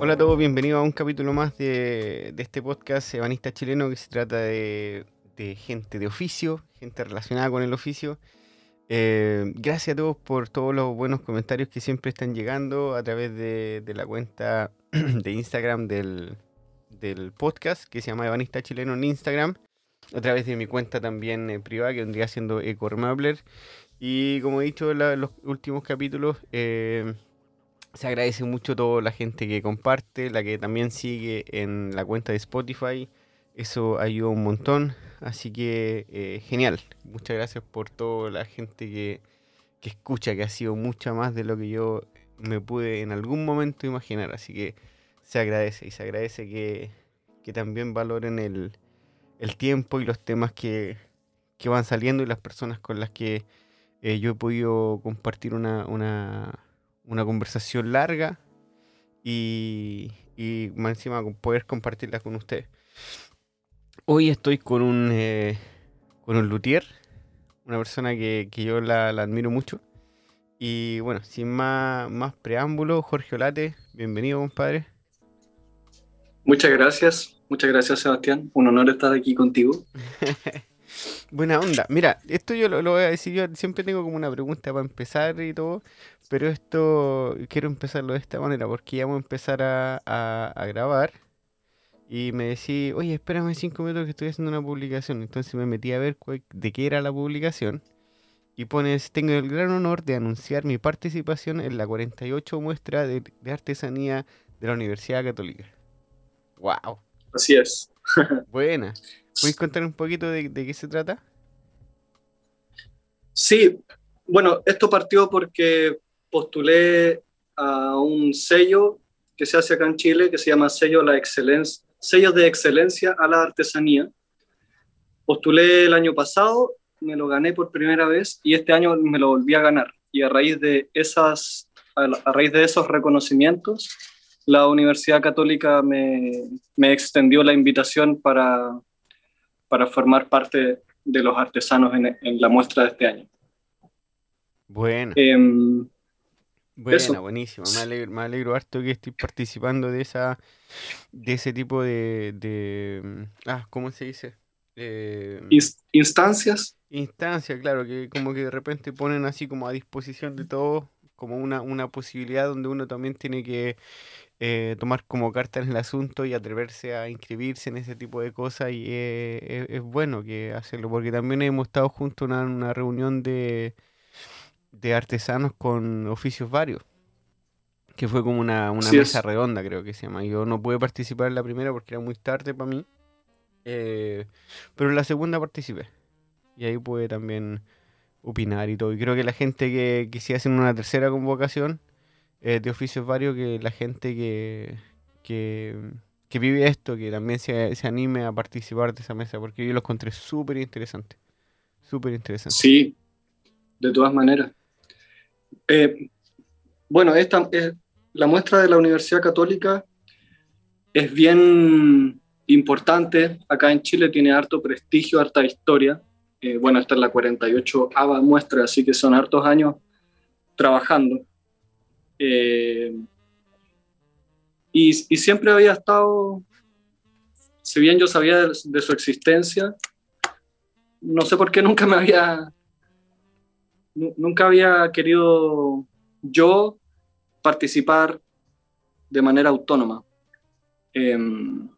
Hola a todos, bienvenidos a un capítulo más de, este podcast ebanista chileno que se trata de, gente de oficio, gente relacionada con el oficio. Eh, gracias a todos por todos los buenos comentarios que siempre están llegando a través de, la cuenta de Instagram del, podcast que se llama Ebanista Chileno en Instagram, a través de mi cuenta también eh, privada que vendría siendo Ecormabler. Y como he dicho en los últimos capítulos, eh, se agradece mucho toda la gente que comparte, la que también sigue en la cuenta de Spotify. Eso ayuda un montón. Así que eh, genial. Muchas gracias por toda la gente que, escucha, que ha sido mucha más de lo que yo me pude en algún momento imaginar. Así que se agradece y se agradece que, también valoren el, tiempo y los temas que, van saliendo y las personas con las que eh, yo he podido compartir una una conversación larga y, y encima poder compartirla con ustedes. Hoy estoy con un, eh, con un luthier, una persona que, yo la, admiro mucho. Y bueno, sin más, más preámbulo, Jorge Olate, bienvenido, compadre. Muchas gracias, muchas gracias, Sebastián. Un honor estar aquí contigo. Buena onda. Mira, esto yo lo, voy a decir, yo siempre tengo como una pregunta para empezar y todo, pero esto quiero empezarlo de esta manera porque ya vamos a empezar a, grabar y me decía, oye, espérame cinco minutos que estoy haciendo una publicación. Entonces me metí a ver de qué era la publicación y pones, tengo el gran honor de anunciar mi participación en la 48 muestra de, de artesanía de la Universidad Católica. ¡Wow! Así es. Buena. ¿Puedes contar un poquito de, qué se trata? Sí, bueno, esto partió porque postulé a un sello que se hace acá en Chile, que se llama Sello, la excelencia, sello de Excelencia a la Artesanía. Postulé el año pasado, me lo gané por primera vez y este año me lo volví a ganar. Y a raíz de, esas, a raíz de esos reconocimientos, la Universidad Católica me, me extendió la invitación para para formar parte de los artesanos en, la muestra de este año. Bueno. Em, bueno, buenísimo. Me alegro, me alegro, harto que estés participando de esa de ese tipo de, ah, ¿cómo se dice? instancias. Instancias, claro, que como que de repente ponen así como a disposición de todos como una, una posibilidad donde uno también tiene que eh, tomar como carta en el asunto y atreverse a inscribirse en ese tipo de cosas y es bueno que hacerlo, porque también hemos estado juntos en una, reunión de, de artesanos con oficios varios, que fue como una, mesa redonda creo que se llama. Yo no pude participar en la primera porque era muy tarde para mí, eh, pero en la segunda participé y ahí pude también opinar y todo. Y creo que la gente que, que si hacen una tercera convocación eh, de oficios varios que la gente que, que, vive esto, que también se, se, anime a participar de esa mesa, porque yo lo encontré súper interesante. Súper interesante. Sí, de todas maneras. Eh, bueno, esta es, la muestra de la Universidad Católica es bien importante. Acá en Chile tiene harto prestigio, harta historia. Eh, bueno, esta es la 48 ABA muestra, así que son hartos años trabajando. Eh, y, siempre había estado, si bien yo sabía de, su existencia, no sé por qué nunca me había, nunca había querido yo participar de manera autónoma. Em,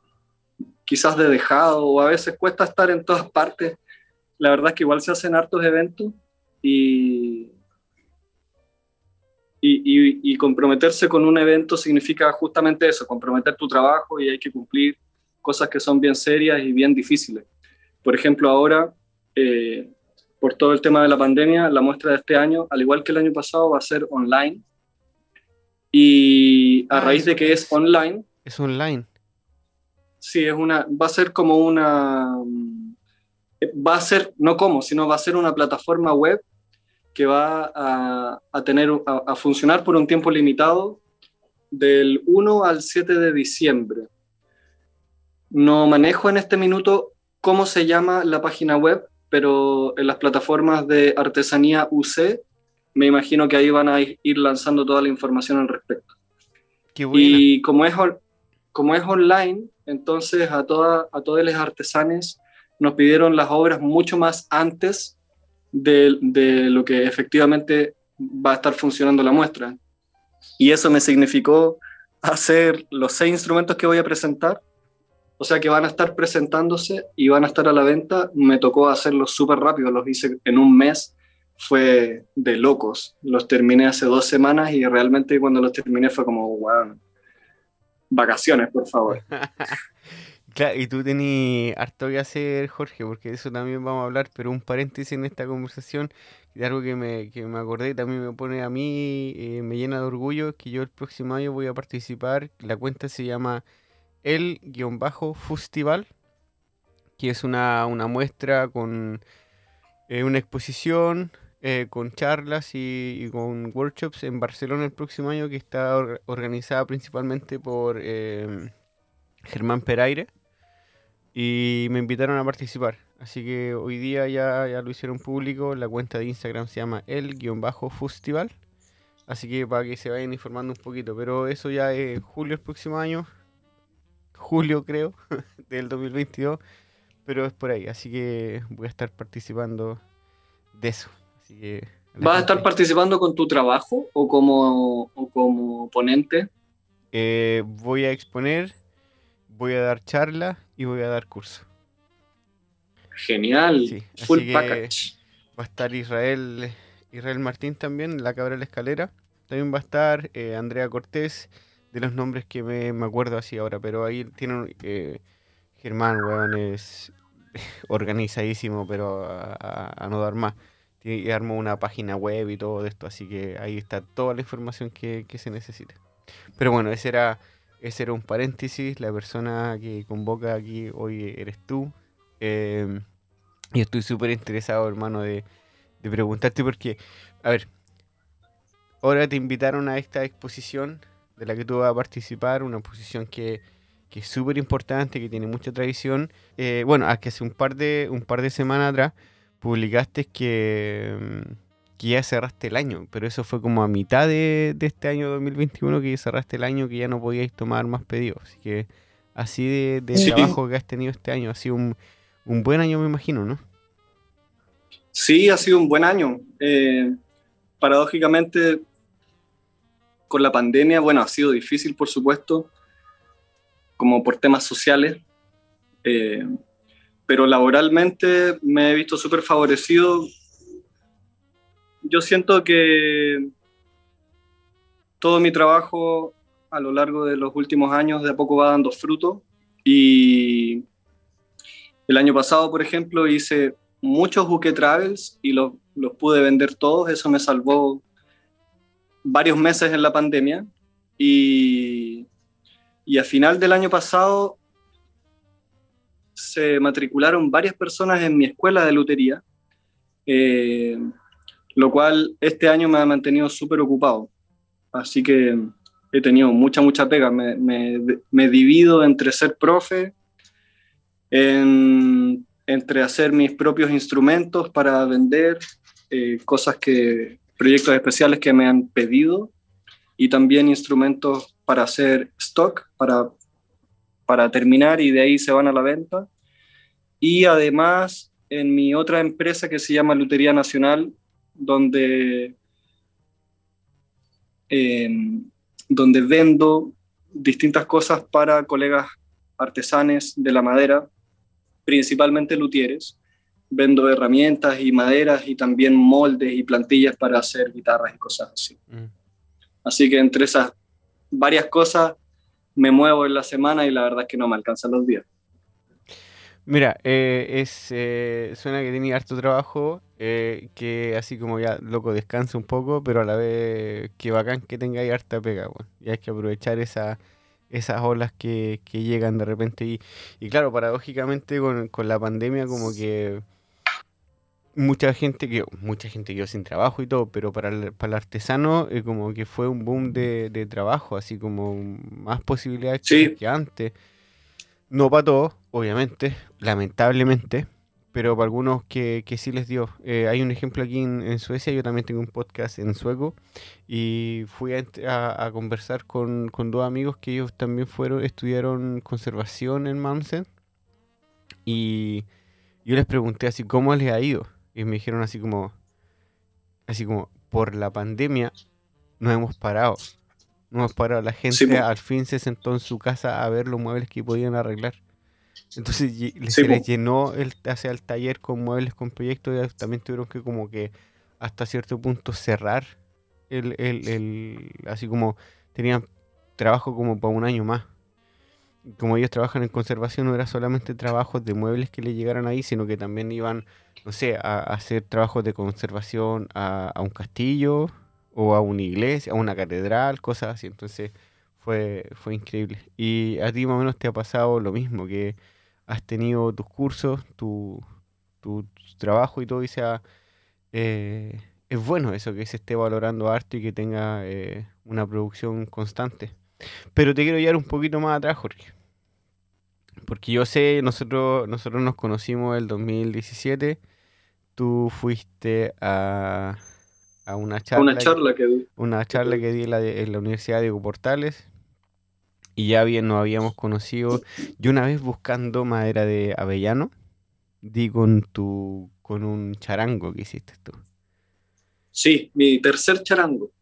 quizás de dejado o a veces cuesta estar en todas partes. La verdad es que igual se hacen hartos eventos y, y, comprometerse con un evento significa justamente eso, comprometer tu trabajo y hay que cumplir cosas que son bien serias y bien difíciles. Por ejemplo, ahora, eh, por todo el tema de la pandemia, la muestra de este año, al igual que el año pasado, va a ser online. Y a ah, raíz de que es online... Es online. Sí, es una, va a ser como una... Va a ser, no como, sino va a ser una plataforma web que va a, tener, a, funcionar por un tiempo limitado del 1 al 7 de diciembre. No manejo en este minuto cómo se llama la página web, pero en las plataformas de artesanía UC, me imagino que ahí van a ir lanzando toda la información al respecto. y como es, como es online, entonces a, toda, a todos los artesanes nos pidieron las obras mucho más antes de, de lo que efectivamente va a estar funcionando la muestra. Y eso me significó hacer los seis instrumentos que voy a presentar, o sea que van a estar presentándose y van a estar a la venta. Me tocó hacerlos súper rápido, los hice en un mes, fue de locos. Los terminé hace dos semanas y realmente cuando los terminé fue como, wow, vacaciones, por favor. Claro, y tú tenías harto que hacer, Jorge, porque de eso también vamos a hablar, pero un paréntesis en esta conversación, de algo que me, que me acordé, también me pone a mí, eh, me llena de orgullo, que yo el próximo año voy a participar, la cuenta se llama El-Festival, que es una, muestra con eh, una exposición, eh, con charlas y, con workshops en Barcelona el próximo año, que está organizada principalmente por Germán Peraire y me invitaron a participar. Así que hoy día ya, ya lo hicieron público. La cuenta de Instagram se llama el-festival. Así que para que se vayan informando un poquito. Pero eso ya es julio el próximo año. Julio creo, del 2022. Pero es por ahí. Así que voy a estar participando de eso. Así que, ¿Vas a estar participando con tu trabajo o como, o como ponente? Eh, voy a exponer voy a dar charla y voy a dar curso. Genial, full package. Va a estar Israel, Israel Martín también, la cabra de la escalera. También va a estar eh, Andrea Cortés, de los nombres que me, acuerdo así ahora, pero ahí tienen eh, Germán, weón, es organizadísimo, pero a, no dar más. Y armó una página web y todo esto, así que ahí está toda la información que, que se necesita. Pero bueno, ese era ese era un paréntesis. La persona que convoca aquí hoy eres tú. Em, y estoy súper interesado, hermano, de, preguntarte porque, a ver, ahora te invitaron a esta exposición de la que tú vas a participar, una exposición que, es súper importante, que tiene mucha tradición. Eh, bueno, hace un par de, un par de semanas atrás publicaste que em, que ya cerraste el año, pero eso fue como a mitad de, este año 2021 que ya cerraste el año, que ya no podíais tomar más pedidos. Así que así de, trabajo que has tenido este año, ha sido un, buen año, me imagino, ¿no? Sí, ha sido un buen año. Eh, paradójicamente, con la pandemia, bueno, ha sido difícil, por supuesto, como por temas sociales, eh, pero laboralmente me he visto súper favorecido. Yo siento que todo mi trabajo a lo largo de los últimos años de a poco va dando fruto y el año pasado, por ejemplo, hice muchos buque travels y los, los pude vender todos, eso me salvó varios meses en la pandemia y, y a final del año pasado se matricularon varias personas en mi escuela de lutería. Eh, lo cual este año me ha mantenido súper ocupado. Así que he tenido mucha, mucha pega. Me, me, divido entre ser profe, entre hacer mis propios instrumentos para vender, eh, cosas que, proyectos especiales que me han pedido y también instrumentos para hacer stock, para, para terminar y de ahí se van a la venta. Y además en mi otra empresa que se llama Lutería Nacional, donde, em, donde vendo distintas cosas para colegas artesanes de la madera, principalmente luthieres. Vendo herramientas y maderas y también moldes y plantillas para hacer guitarras y cosas así. Mm. Así que entre esas varias cosas me muevo en la semana y la verdad es que no me alcanzan los días. Mira, eh, es, eh, suena que tiene harto trabajo, eh, que así como ya, loco, descansa un poco, pero a la vez que bacán que tenga harta pega, bueno. Y hay que aprovechar esa, esas olas que, que llegan de repente. Y, y claro, paradójicamente con, con la pandemia como que mucha gente que mucha gente quedó sin trabajo y todo, pero para el, para el artesano eh, como que fue un boom de, de trabajo, así como más posibilidades Sí. que antes. No para todos, obviamente, lamentablemente, pero para algunos que, que sí les dio. Eh, hay un ejemplo aquí en, en Suecia, yo también tengo un podcast en sueco y fui a, a- a conversar con, con dos amigos que ellos también fueron, estudiaron conservación en Mansen y yo les pregunté así, ¿cómo les ha ido? Y me dijeron así como, así como, por la pandemia no hemos parado. No hemos parado. La gente Sí, al fin se sentó en su casa a ver los muebles que podían arreglar. Entonces Sí, se les llenó el, hacia el taller con muebles, con proyectos y también tuvieron que como que hasta cierto punto cerrar el, el, el- así como tenían trabajo como para un año más. Como ellos trabajan en conservación, no era solamente trabajos de muebles que le llegaran ahí, sino que también iban, no sé, a, hacer trabajos de conservación a, un castillo o a una iglesia, a una catedral, cosas así. Entonces fue, fue increíble. Y a ti más o menos te ha pasado lo mismo, que has tenido tus cursos, tu, tu trabajo y todo, y sea, eh, es bueno eso, que se esté valorando harto y que tenga eh, una producción constante. Pero te quiero llevar un poquito más atrás, Jorge. Porque yo sé, nosotros, nosotros nos conocimos el 2017. Tú fuiste a, a una charla, Una charla que di. una charla que di en la, de- en la Universidad de Diego Portales. Y ya bien nos habíamos conocido. Yo una vez buscando madera de avellano, di con tu con un charango que hiciste tú. Sí, mi tercer charango.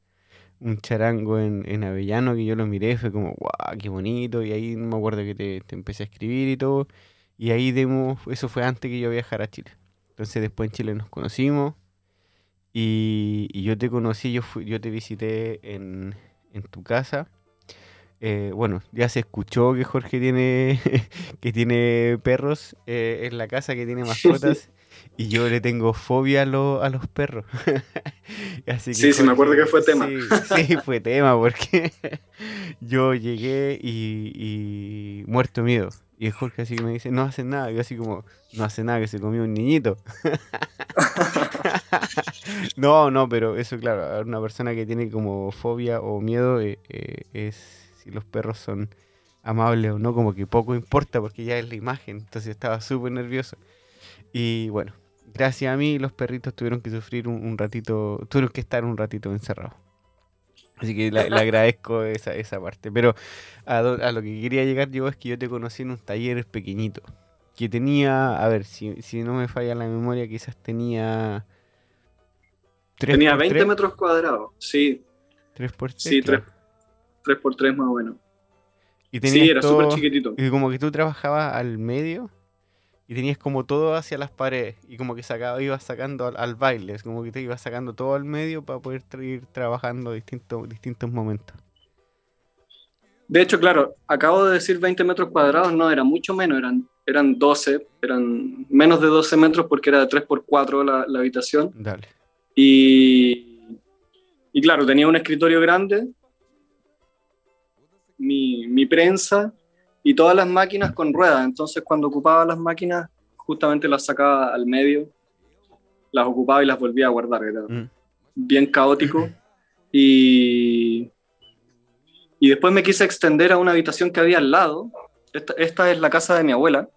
Un charango en, en Avellano que yo lo miré, fue como, guau, qué bonito, y ahí me acuerdo que te, te empecé a escribir y todo, y ahí demos, eso fue antes que yo viajara a Chile. Entonces después en Chile nos conocimos, y, y yo te conocí, yo, fui, yo te visité en, en tu casa. Eh, bueno, ya se escuchó que Jorge tiene, que tiene perros eh, en la casa, que tiene mascotas. Y yo le tengo fobia a, lo- a los perros. Así que Sí, sí, me acuerdo que fue tema. Sí, sí, fue tema porque yo llegué y, y muerto miedo. Y el Jorge así que me dice, no hace nada. Yo así como, no hace nada, que se comió un niñito. no, no, pero eso claro, una persona que tiene como fobia o miedo eh, eh, es si los perros son amables o no, como que poco importa porque ya es la imagen. Entonces estaba súper nervioso. Y bueno, gracias a mí los perritos tuvieron que sufrir un, un ratito, tuvieron que estar un ratito encerrados. Así que le, agradezco esa, esa parte. Pero a, do- a lo que quería llegar yo es que yo te conocí en un taller pequeñito. Que tenía, a ver, si, si no me falla la memoria, quizás tenía... tres Tenía por 20 tres, metros cuadrados. Sí, tres por tres, sí, claro. 3, por 3 más o menos. Y Sí, era todo- súper chiquitito. Y como que tú trabajabas al medio y tenías como todo hacia las paredes y como que sacaba, ibas sacando al, al baile, es como que te ibas sacando todo al medio para poder tra- ir trabajando distintos, distintos momentos. De hecho, claro, acabo de decir 20 metros cuadrados, no, era mucho menos, eran, eran 12, eran menos de 12 metros porque era de 3 por 4 la, la habitación. Dale. Y, y claro, tenía un escritorio grande, mi, mi prensa y todas las máquinas con ruedas. Entonces, cuando ocupaba las máquinas, justamente las sacaba al medio, las ocupaba y las volvía a guardar. Era Mm. bien caótico. Y, y después me quise extender a una habitación que había al lado. Esta, esta es la casa de mi abuela,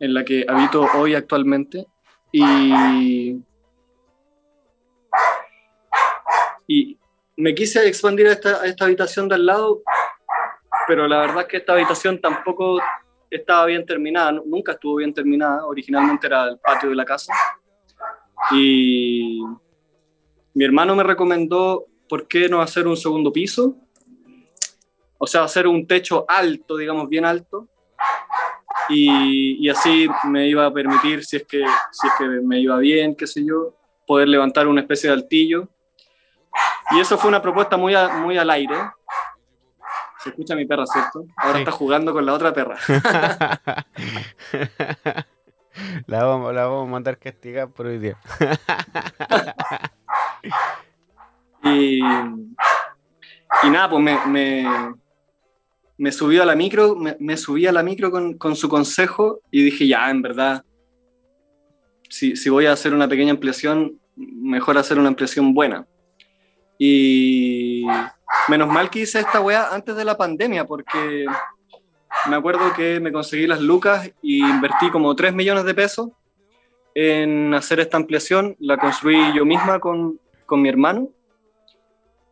en la que habito hoy actualmente. Y, y me quise expandir a esta, a esta habitación de al lado, pero la verdad es que esta habitación tampoco estaba bien terminada, nu- nunca estuvo bien terminada, originalmente era el patio de la casa. Y mi hermano me recomendó por qué no hacer un segundo piso, o sea, hacer un techo alto, digamos, bien alto, y, y así me iba a permitir, si es, que, si es que me iba bien, qué sé yo, poder levantar una especie de altillo. Y eso fue una propuesta muy, a- muy al aire. Se escucha mi perra, ¿cierto? Ahora Sí. está jugando con la otra perra. la, vamos, la vamos a mandar castigar por hoy día. Y, y nada, pues me, me, me subí a la micro, me, me subí a la micro con, con su consejo y dije, ya, en verdad, si, si voy a hacer una pequeña ampliación, mejor hacer una ampliación buena. Y menos mal que hice esta weá antes de la pandemia, porque me acuerdo que me conseguí las lucas y invertí como 3 millones de pesos en hacer esta ampliación. La construí yo misma con, con mi hermano.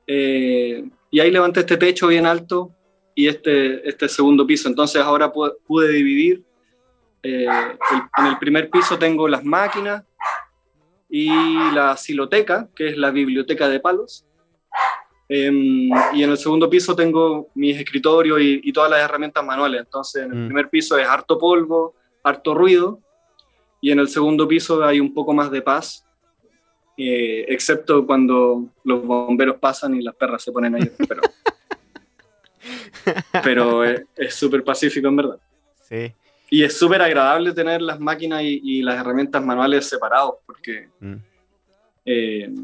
Eh, y ahí levanté este techo bien alto y este, este segundo piso. Entonces ahora pude, dividir. Eh, en el primer piso tengo las máquinas y la siloteca, que es la biblioteca de palos. Em, y en el segundo piso tengo mis escritorios y, todas las herramientas manuales. Entonces, en el mm. primer piso es harto polvo, harto ruido. Y en el segundo piso hay un poco más de paz, eh, excepto cuando los bomberos pasan y las perras se ponen ahí. Pero, pero es súper pacífico en verdad. Sí. Y es súper agradable tener las máquinas y, las herramientas manuales separados, porque mm. eh,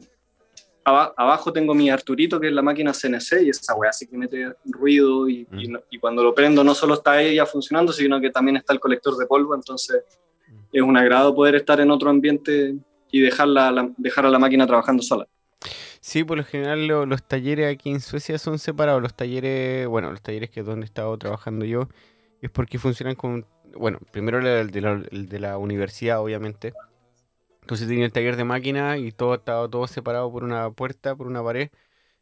abajo tengo mi Arturito, que es la máquina CNC, y esa weá sí que mete ruido, y, mm. y, cuando lo prendo no solo está ella funcionando, sino que también está el colector de polvo, entonces mm. es un agrado poder estar en otro ambiente y dejarla, dejar a la máquina trabajando sola. Sí, por lo general los talleres aquí en Suecia son separados. Los talleres, bueno, los talleres que es donde he estado trabajando yo, es porque funcionan con, bueno, primero el de la, el de la universidad, obviamente. Entonces tenía el taller de máquina y todo estaba todo separado por una puerta, por una pared.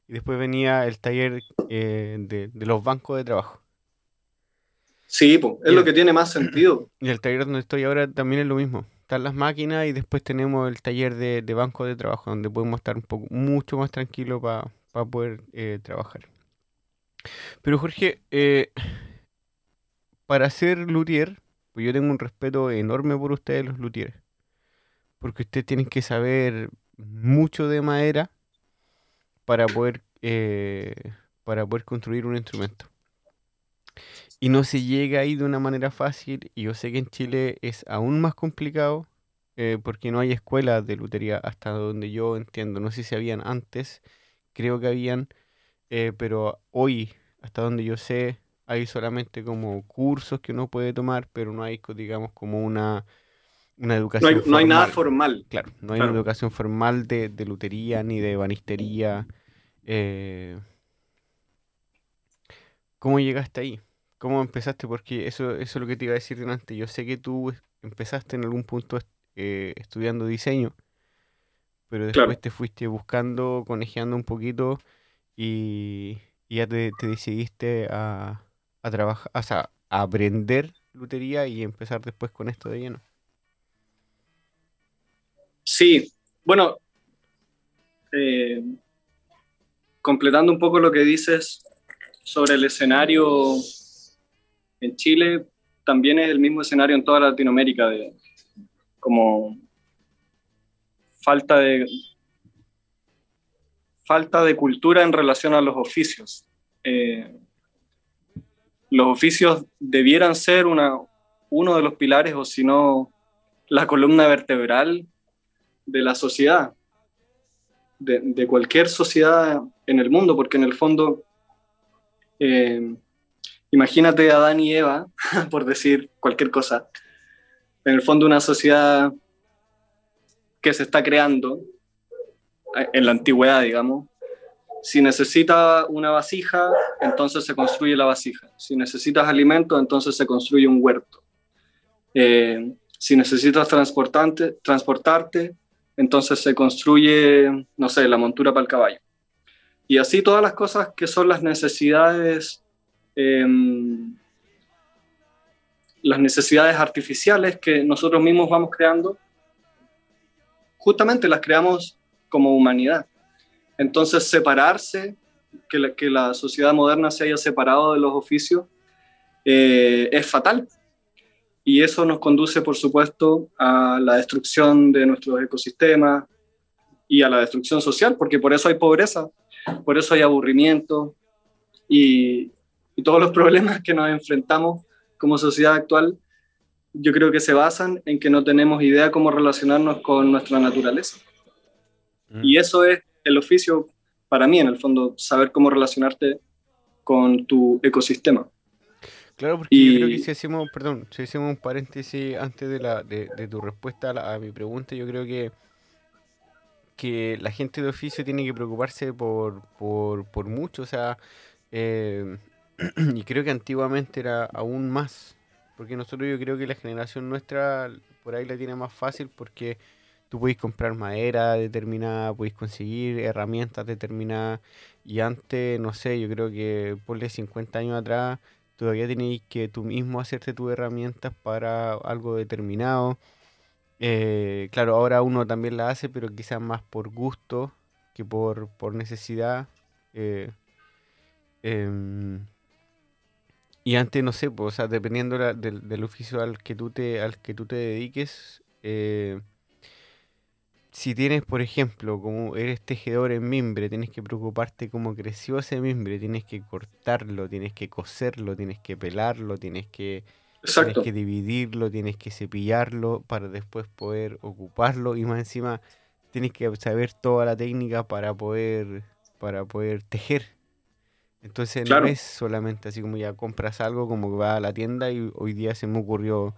Y después venía el taller eh, de, de, los bancos de trabajo. Sí, es lo que tiene más sentido. Y el taller donde estoy ahora también es lo mismo están las máquinas y después tenemos el taller de, banco de trabajo donde podemos estar un poco mucho más tranquilos para poder eh, trabajar. Pero Jorge, eh, para ser luthier, pues yo tengo un respeto enorme por ustedes los luthieres, porque ustedes tienen que saber mucho de madera para poder eh, para poder construir un instrumento. Y no se llega ahí de una manera fácil. Y yo sé que en Chile es aún más complicado eh, porque no hay escuelas de lutería hasta donde yo entiendo. No sé si habían antes, creo que habían, eh, pero hoy, hasta donde yo sé, hay solamente como cursos que uno puede tomar, pero no hay, digamos, como una, una educación. No hay, no hay nada formal. Claro, no hay una educación formal de, de lutería ni de banistería. Eh, ¿Cómo llegaste ahí? ¿Cómo empezaste? Porque eso, eso es lo que te iba a decir antes. Yo sé que tú empezaste en algún punto eh, estudiando diseño, pero después te fuiste buscando, conejeando un poquito y, ya te, decidiste a, trabajar, o sea, a aprender lutería y empezar después con esto de lleno. Sí, bueno, eh, completando un poco lo que dices sobre el escenario en Chile también es el mismo escenario en toda Latinoamérica, de como falta de falta de cultura en relación a los oficios. Eh, los oficios debieran ser una, uno de los pilares o si no la columna vertebral de la sociedad, de, de, cualquier sociedad en el mundo, porque en el fondo eh, imagínate a Adán y Eva, por decir cualquier cosa, en el fondo una sociedad que se está creando eh, en la antigüedad, digamos. Si necesita una vasija, entonces se construye la vasija. Si necesitas alimento, entonces se construye un huerto. Eh, si necesitas transportarte, transportarte, entonces se construye, no sé, la montura para el caballo. Y así todas las cosas que son las necesidades Em, las necesidades artificiales que nosotros mismos vamos creando, justamente las creamos como humanidad. Entonces, separarse, que la, que la sociedad moderna se haya separado de los oficios, eh, es fatal. Y eso nos conduce, por supuesto, a la destrucción de nuestros ecosistemas y a la destrucción social, porque por eso hay pobreza, por eso hay aburrimiento y, y todos los problemas que nos enfrentamos como sociedad actual, yo creo que se basan en que no tenemos idea cómo relacionarnos con nuestra naturaleza. Mm. Y eso es el oficio para mí, en el fondo, saber cómo relacionarte con tu ecosistema. Claro, porque yo creo que si hacemos, perdón, si hacemos un paréntesis antes de, la, de, tu respuesta a, mi pregunta, yo creo que, que la gente de oficio tiene que preocuparse por, por, por mucho, o sea, eh, y creo que antiguamente era aún más, porque nosotros yo creo que la generación nuestra por ahí la tiene más fácil porque tú podéis comprar madera determinada, podéis conseguir herramientas determinadas, y antes, no sé, yo creo que por 50 años atrás todavía tenéis que tú mismo hacerte tus herramientas para algo determinado. Eh, claro, ahora uno también la hace, pero quizás más por gusto que por, por necesidad. Eh, em, y antes, no sé, pues, dependiendo del, del, oficio al que tú te, al que tú te dediques, eh, si tienes, por ejemplo, como eres tejedor en mimbre, tienes que preocuparte cómo creció ese mimbre, tienes que cortarlo, tienes que coserlo, tienes que pelarlo, tienes que, tienes que dividirlo, tienes que cepillarlo para después poder ocuparlo y más encima tienes que saber toda la técnica para poder, para poder tejer. Entonces no es solamente así como ya compras algo, como que vas a la tienda y hoy día se me ocurrió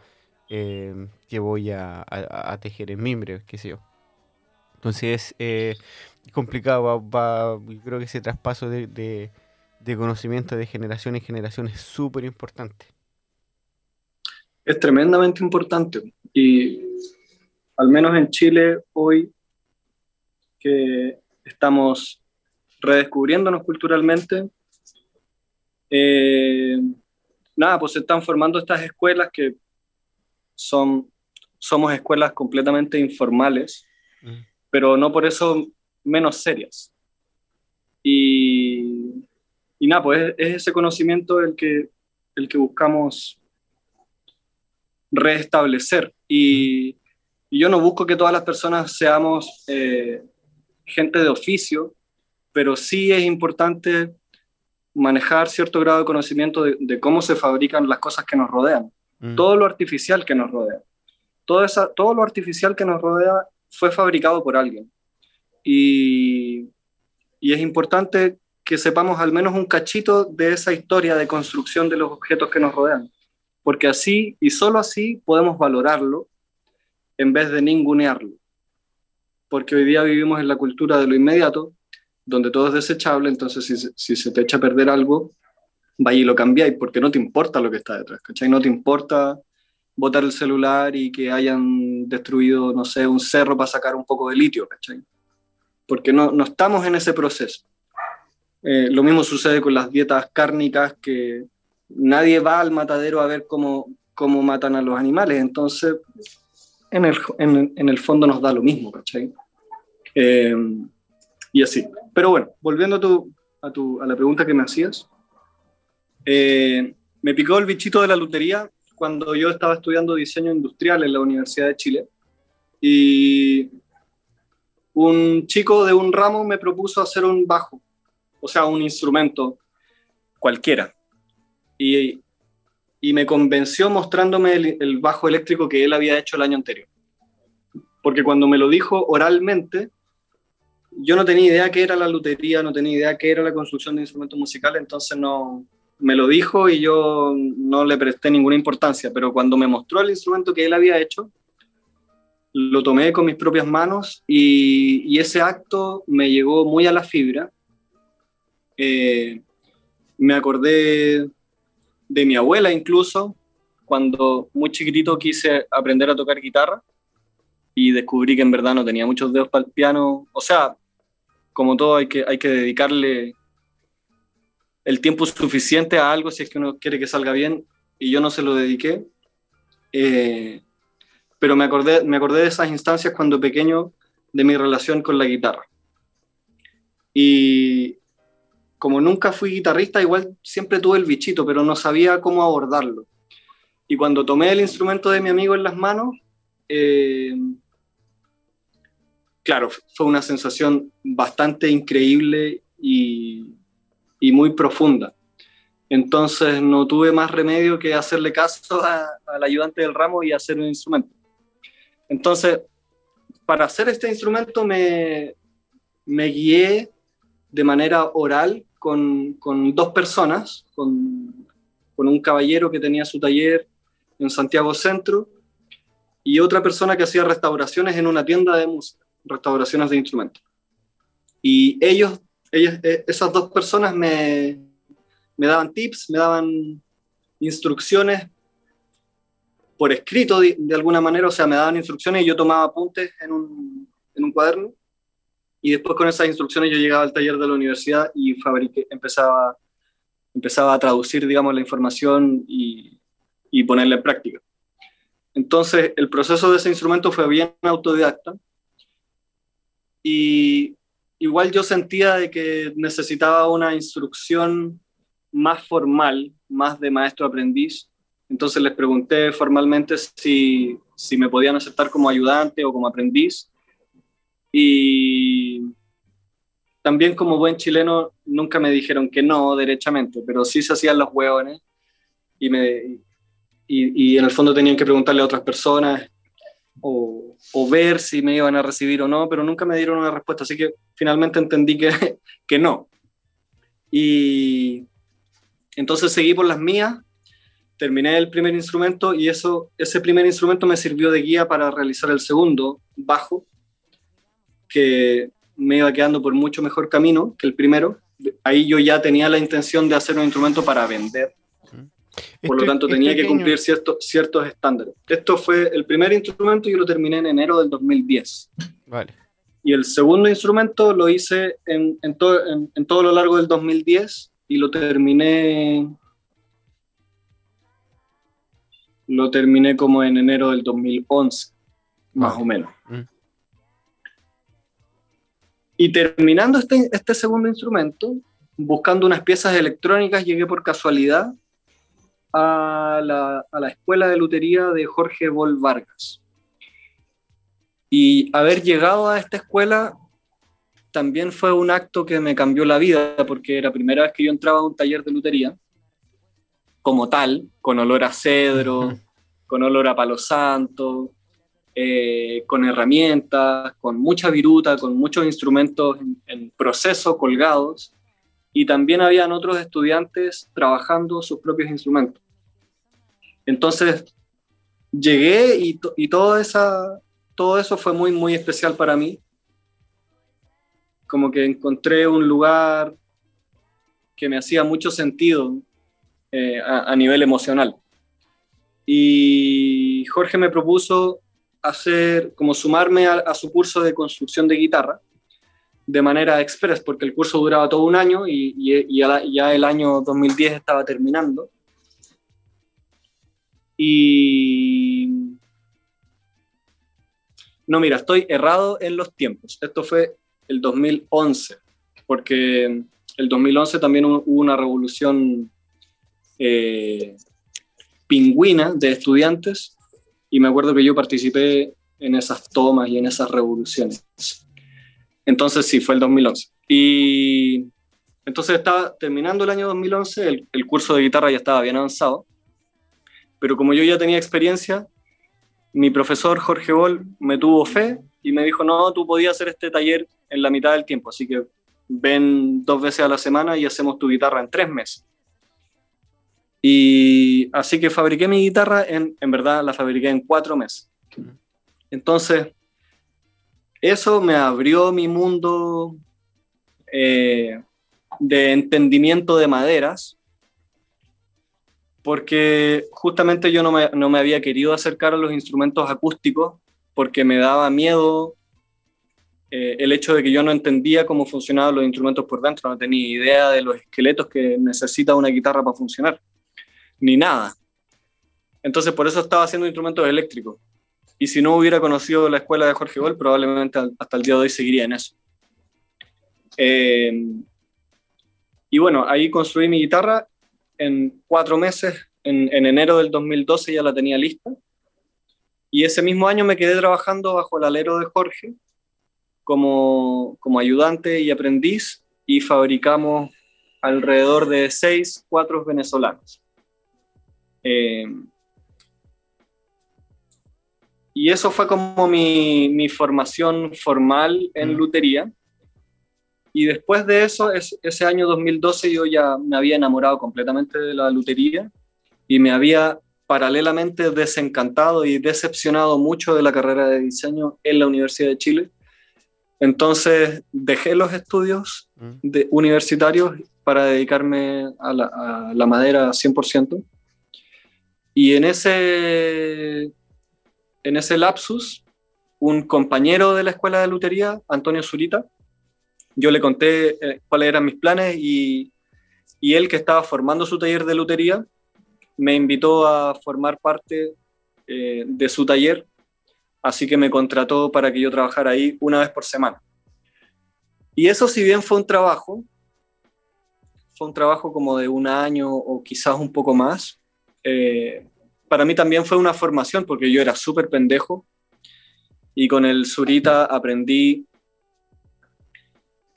eh, que voy a, a tejer en mimbre, qué sé yo. Entonces es eh, complicado, va, creo que ese traspaso de, conocimiento de generación en generación es súper importante. Es tremendamente importante. Y al menos en Chile hoy que estamos redescubriéndonos culturalmente, eh, nada, pues se están formando estas escuelas que son, somos escuelas completamente informales, mm pero no por eso menos serias. Y, y nada, pues es, ese conocimiento el que, el que buscamos restablecer. Y, yo no busco que todas las personas seamos eh, gente de oficio, pero sí es importante manejar cierto grado de conocimiento de, cómo se fabrican las cosas que nos rodean, mm. todo lo artificial que nos rodea. Todo, esa, todo lo artificial que nos rodea fue fabricado por alguien. Y, y es importante que sepamos al menos un cachito de esa historia de construcción de los objetos que nos rodean, porque así y solo así podemos valorarlo en vez de ningunearlo. Porque hoy día vivimos en la cultura de lo inmediato, donde todo es desechable, entonces si, si se te echa a perder algo, vaya y lo cambiáis, porque no te importa lo que está detrás, ¿cachai? No te importa botar el celular y que hayan destruido, no sé, un cerro para sacar un poco de litio, ¿cachai? Porque no, no estamos en ese proceso. Eh, lo mismo sucede con las dietas cárnicas, que nadie va al matadero a ver cómo, cómo matan a los animales, entonces en el, en, en el fondo nos da lo mismo, ¿cachai? Eh, y así. Pero bueno, volviendo a, tu, a, tu, a la pregunta que me hacías, eh, me picó el bichito de la lutería cuando yo estaba estudiando diseño industrial en la Universidad de Chile. Y un chico de un ramo me propuso hacer un bajo, o sea, un instrumento cualquiera. Y, y me convenció mostrándome el, el, bajo eléctrico que él había hecho el año anterior. Porque cuando me lo dijo oralmente, yo no tenía idea qué era la lutería, no tenía idea qué era la construcción de instrumentos musicales, entonces no, me lo dijo y yo no le presté ninguna importancia, pero cuando me mostró el instrumento que él había hecho, lo tomé con mis propias manos y, ese acto me llegó muy a la fibra. Eh, me acordé de mi abuela incluso, cuando muy chiquitito quise aprender a tocar guitarra y descubrí que en verdad no tenía muchos dedos para el piano. O sea, como todo hay que, hay que dedicarle el tiempo suficiente a algo si es que uno quiere que salga bien y yo no se lo dediqué. Eh, pero me acordé, me acordé de esas instancias cuando pequeño de mi relación con la guitarra. Y como nunca fui guitarrista, igual siempre tuve el bichito, pero no sabía cómo abordarlo. Y cuando tomé el instrumento de mi amigo en las manos, eh, claro, fue una sensación bastante increíble y, y muy profunda. Entonces no tuve más remedio que hacerle caso al ayudante del ramo y hacer un instrumento. Entonces, para hacer este instrumento me, me guié de manera oral con, con dos personas, con con un caballero que tenía su taller en Santiago Centro y otra persona que hacía restauraciones en una tienda de música, restauraciones de instrumentos. Y ellos, ellos eh, esas dos personas me, me daban tips, me daban instrucciones por escrito de, alguna manera, o sea, me daban instrucciones y yo tomaba apuntes en un, en un, cuaderno y después con esas instrucciones yo llegaba al taller de la universidad y fabriqué, empezaba, empezaba a traducir, digamos, la información y, y ponerla en práctica. Entonces, el proceso de ese instrumento fue bien autodidacta y igual yo sentía de que necesitaba una instrucción más formal, más de maestro-aprendiz. Entonces les pregunté formalmente si, si me podían aceptar como ayudante o como aprendiz. Y también como buen chileno nunca me dijeron que no derechamente, pero sí se hacían los hueones y, me, y, y en el fondo tenían que preguntarle a otras personas o, o, ver si me iban a recibir o no, pero nunca me dieron una respuesta, así que finalmente entendí que, que no. Y, entonces seguí por las mías, terminé el primer instrumento y eso, ese primer instrumento me sirvió de guía para realizar el segundo, bajo, que me iba quedando por mucho mejor camino que el primero. Ahí yo ya tenía la intención de hacer un instrumento para vender. Por lo este tanto, tenía que cumplir ciertos, ciertos estándares. Esto fue el primer instrumento y yo lo terminé en enero del 2010. Vale. Y el segundo instrumento lo hice en, en, todo, en, en todo lo largo del 2010 y lo terminé lo terminé como en enero del 2011, más o menos. Mm. Y terminando este, este, segundo instrumento, buscando unas piezas electrónicas, llegué por casualidad a la, a la escuela de lutería de Jorge Bol Vargas. Y haber llegado a esta escuela también fue un acto que me cambió la vida, porque era la primera vez que yo entraba a un taller de lutería, como tal, con olor a cedro, con olor a palo santo, eh, con herramientas, con mucha viruta, con muchos instrumentos en, proceso colgados, y también habían otros estudiantes trabajando sus propios instrumentos. Entonces, llegué y, y todo, esa, todo eso fue muy, muy especial para mí como que encontré un lugar que me hacía mucho sentido eh, a, nivel emocional. Y Jorge me propuso hacer, como sumarme a, su curso de construcción de guitarra de manera express, porque el curso duraba todo un año y, ya, el año 2010 estaba terminando. Y... No, mira, estoy errado en los tiempos. Esto fue el 2011, porque el 2011 también hubo una revolución eh, pingüina de estudiantes y me acuerdo que yo participé en esas tomas y en esas revoluciones. Entonces sí, fue el 2011. Y entonces estaba terminando el año 2011, el, el curso de guitarra ya estaba bien avanzado, pero como yo ya tenía experiencia, mi profesor Jorge Bol me tuvo fe y me dijo, no, tú podías hacer este taller en la mitad del tiempo, así que ven dos veces a la semana y hacemos tu guitarra en tres meses. Y así que fabriqué mi guitarra, en, en verdad la fabriqué en cuatro meses. Entonces, eso me abrió mi mundo eh, de entendimiento de maderas, porque justamente yo no me, no me, había querido acercar a los instrumentos acústicos porque me daba miedo eh, el hecho de que yo no entendía cómo funcionaban los instrumentos por dentro, no tenía idea de los esqueletos que necesita una guitarra para funcionar, ni nada. Entonces por eso estaba haciendo instrumentos eléctricos. Y si no hubiera conocido la escuela de Jorge Gol, probablemente hasta el día de hoy seguiría en eso. Eh, y bueno, ahí construí mi guitarra en cuatro meses, en, en enero del 2012 ya la tenía lista y ese mismo año me quedé trabajando bajo el alero de Jorge como, como ayudante y aprendiz y fabricamos alrededor de seis cuatro venezolanos. Eh, y eso fue como mi, mi formación formal en mm. lutería. Y después de eso, ese año 2012 yo ya me había enamorado completamente de la lutería y me había paralelamente desencantado y decepcionado mucho de la carrera de diseño en la Universidad de Chile. Entonces dejé los estudios Mm. de, universitarios para dedicarme a la, a la madera 100%. Y en ese, en ese lapsus, un compañero de la escuela de lutería, Antonio Zurita, yo le conté eh, cuáles eran mis planes y, y él que estaba formando su taller de lutería, me invitó a formar parte eh, de su taller, así que me contrató para que yo trabajara ahí una vez por semana. Y eso si bien fue un trabajo, fue un trabajo como de un año o quizás un poco más, eh, para mí también fue una formación porque yo era súper pendejo y con el Zurita aprendí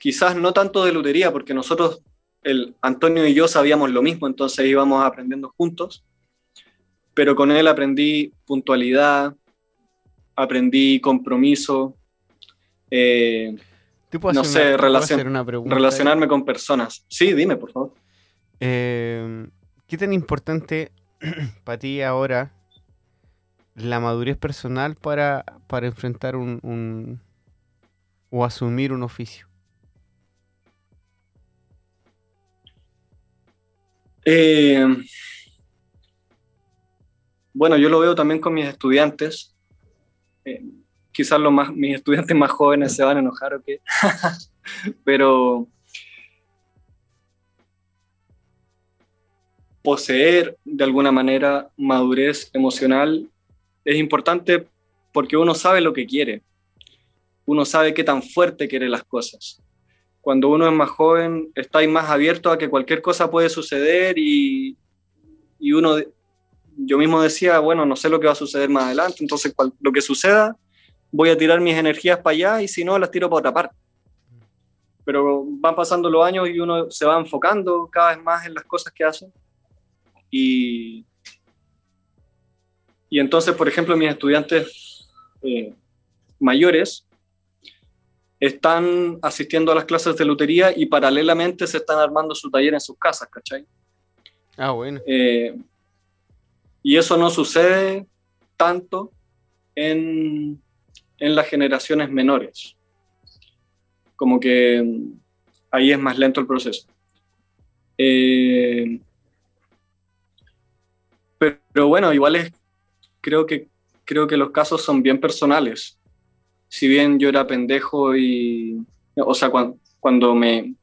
quizás no tanto de lutería porque nosotros el Antonio y yo sabíamos lo mismo, entonces íbamos aprendiendo juntos, pero con él aprendí puntualidad, aprendí compromiso, eh, ¿Te puedo no sé, una- relacion- una relacionarme con personas. Sí, dime, por favor. Eh, ¿Qué tan importante para ti ahora la madurez personal para, para enfrentar un, un- o asumir un oficio? Eh, bueno, yo lo veo también con mis estudiantes. Eh, quizás más, mis estudiantes más jóvenes se van a enojar o qué. Pero poseer de alguna manera madurez emocional es importante porque uno sabe lo que quiere. Uno sabe qué tan fuerte quiere las cosas. Cuando uno es más joven, está ahí más abierto a que cualquier cosa puede suceder y, y uno, yo mismo decía, bueno, no sé lo que va a suceder más adelante, entonces cual- lo que suceda, voy a tirar mis energías para allá y si no, las tiro para otra parte. Pero van pasando los años y uno se va enfocando cada vez más en las cosas que hace. Y, y entonces, por ejemplo, mis estudiantes eh, mayores están asistiendo a las clases de lutería y paralelamente se están armando su taller en sus casas, ¿cachai? Ah, bueno. Eh, y eso no sucede tanto en, en las generaciones menores. Como que ahí es más lento el proceso. Eh, pero, pero bueno, igual es, creo que, creo que los casos son bien personales. Si bien yo era pendejo y, o sea, cuan- cuando, me,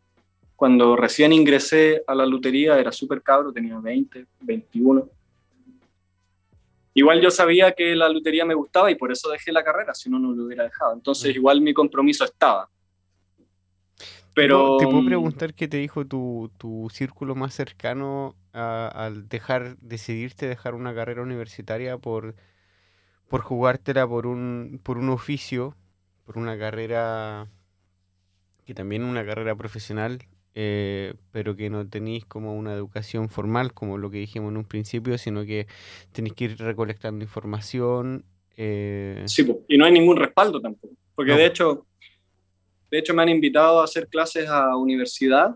cuando recién ingresé a la lutería era súper cabro, tenía 20, 21. Igual yo sabía que la lutería me gustaba y por eso dejé la carrera, si no, no lo hubiera dejado. Entonces, Mm. igual mi compromiso estaba. Pero. ¿Te puedo preguntar qué te dijo tu, tu círculo más cercano al dejar, decidirte dejar una carrera universitaria por, por jugártela por un, por un oficio, por una carrera que también una carrera profesional, eh, pero que no tenéis como una educación formal, como lo que dijimos en un principio, sino que tenéis que ir recolectando información. eh, Sí, y no hay ningún respaldo tampoco. Porque No. de hecho, de hecho me han invitado a hacer clases a universidad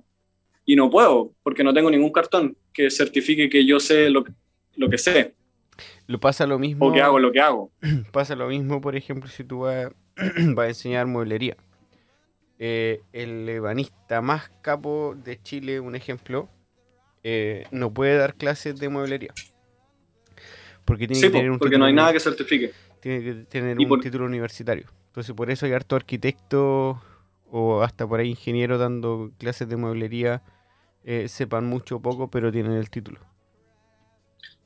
y no puedo, porque no tengo ningún cartón que certifique que yo sé lo, lo que sé lo pasa lo mismo. o que hago lo que hago. Pasa lo mismo, por ejemplo, si tú vas, vas a enseñar mueblería. Eh, el ebanista más capo de Chile, un ejemplo, eh, no puede dar clases de mueblería. Porque tiene Sí, que tener un porque no hay nada que certifique. tiene que tener un por- título universitario. Entonces, por eso hay harto arquitecto o hasta por ahí ingeniero dando clases de mueblería. eh, sepan mucho o poco, pero tienen el título.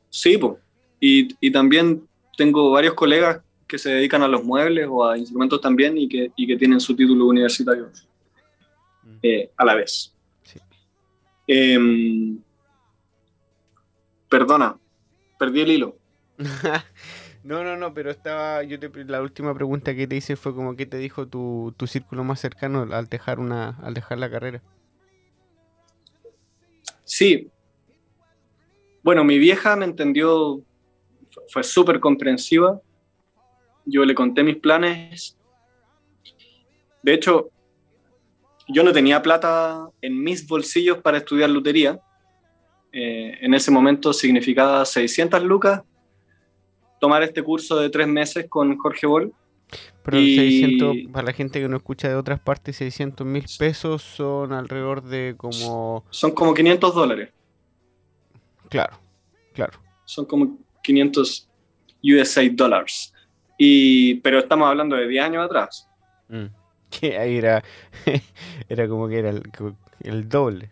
Sí, po. Y, y también tengo varios colegas que se dedican a los muebles o a instrumentos también y que, y que tienen su título universitario Mm. eh, a la vez. Sí. Em, perdona, perdí el hilo. No, no, no, pero estaba. Yo te, la última pregunta que te hice fue como qué te dijo tu, tu círculo más cercano al dejar una, al dejar la carrera. Sí. Bueno, mi vieja me entendió, fue súper comprensiva. Yo le conté mis planes. De hecho, yo no tenía plata en mis bolsillos para estudiar lutería. eh, en ese momento significaba 600 lucas tomar este curso de tres meses con Jorge Bol. Pero 600, para la gente que no escucha de otras partes, 600 mil pesos son alrededor de como... Son como 500 dólares. Claro, claro. Son como 500 USA dólares. Y, pero estamos hablando de 10 años atrás. Mm. Que ahí era, era como que era el, doble.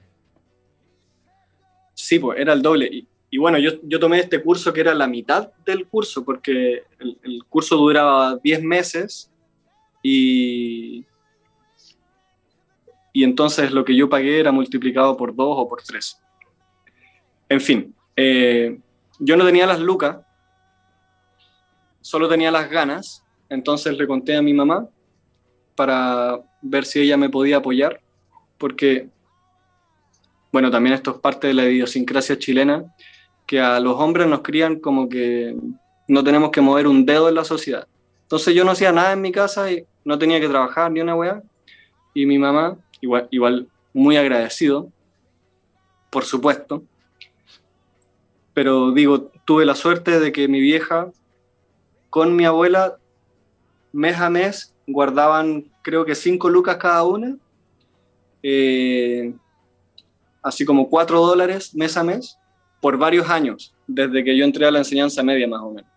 Sí, pues era el doble. Y, bueno, yo, yo, tomé este curso que era la mitad del curso, porque el, el curso duraba 10 meses y, y entonces lo que yo pagué era multiplicado por 2 o por 3. En fin, eh, yo no tenía las lucas, solo tenía las ganas, entonces le conté a mi mamá para ver si ella me podía apoyar, porque, bueno, también esto es parte de la idiosincrasia chilena, que a los hombres nos crían como que no tenemos que mover un dedo en la sociedad. Entonces yo no hacía nada en mi casa y no tenía que trabajar ni una weá. Y mi mamá, igual, igual muy agradecido, por supuesto, pero digo, tuve la suerte de que mi vieja con mi abuela mes a mes guardaban creo que cinco lucas cada una, eh, así como cuatro dólares mes a mes, por varios años, desde que yo entré a la enseñanza media más o menos.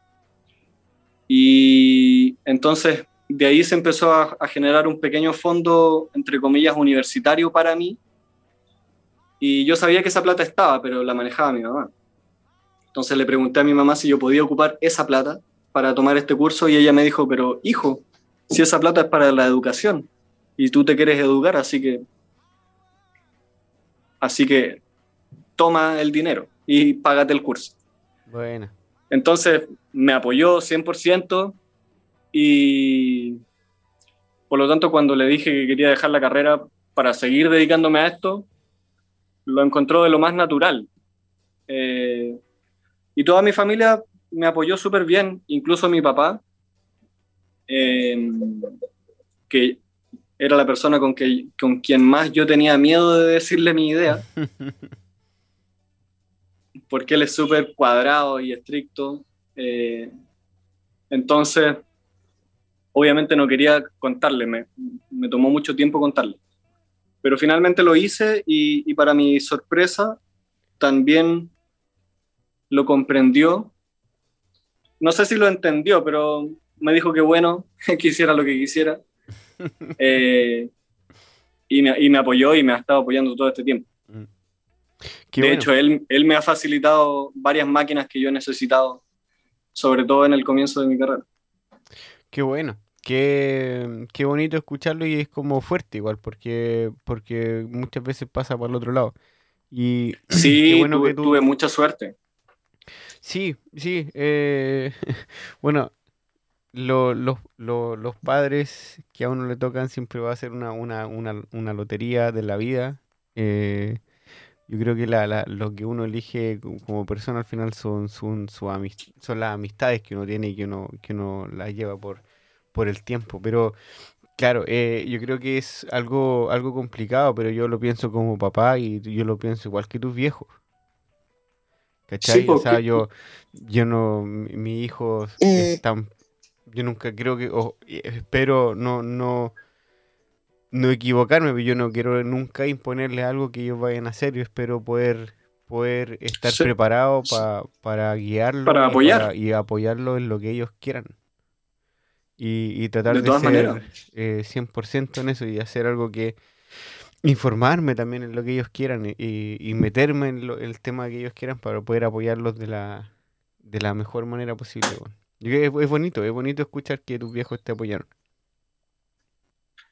Y entonces de ahí se empezó a, a generar un pequeño fondo, entre comillas, universitario para mí. Y yo sabía que esa plata estaba, pero la manejaba mi mamá. Entonces le pregunté a mi mamá si yo podía ocupar esa plata para tomar este curso y ella me dijo, pero hijo, si esa plata es para la educación y tú te quieres educar, así que, así que toma el dinero y págate el curso. Bueno. Entonces me apoyó 100% y por lo tanto cuando le dije que quería dejar la carrera para seguir dedicándome a esto, lo encontró de lo más natural. Eh, y toda mi familia me apoyó súper bien, incluso mi papá, em, que era la persona con, que, con quien más yo tenía miedo de decirle mi idea, porque él es súper cuadrado y estricto. Eh, entonces, obviamente no quería contarle, me, me, tomó mucho tiempo contarle. Pero finalmente lo hice y, y para mi sorpresa, también lo comprendió. No sé si lo entendió, pero me dijo que bueno, que hiciera lo que quisiera. Eh, y, me, apoyó y me ha estado apoyando todo este tiempo. Mm. de hecho, él, él me ha facilitado varias máquinas que yo he necesitado, sobre todo en el comienzo de mi carrera. Qué bueno. Qué, qué, bonito escucharlo y es como fuerte igual, porque, porque muchas veces pasa por el otro lado. Y sí, bueno que tuve mucha suerte. Sí, sí. Eh, bueno, los padres que a uno le tocan siempre va a ser una, una, una, una lotería de la vida. Eh, yo creo que la, lo que uno elige como persona al final son, son, son las amistades que uno tiene y que uno, que uno las lleva por, por el tiempo. Pero claro, eh, yo creo que es algo, algo complicado, pero yo lo pienso como papá y yo lo pienso igual que tus viejos. ¿Cachai? o sea, yo, yo no, mi, hijo eh. están, yo nunca creo que, espero no, no, no equivocarme, pero yo no quiero nunca imponerles algo que ellos vayan a hacer, yo espero poder, poder estar preparado para guiarlo para apoyar. Y, apoyarlo en lo que ellos quieran. Y, y tratar de, ser eh, 100% en eso y hacer algo que, informarme también en lo que ellos quieran y, meterme en el tema que ellos quieran para poder apoyarlos de la, de la mejor manera posible. es, bonito, es bonito escuchar que tus viejos te apoyaron.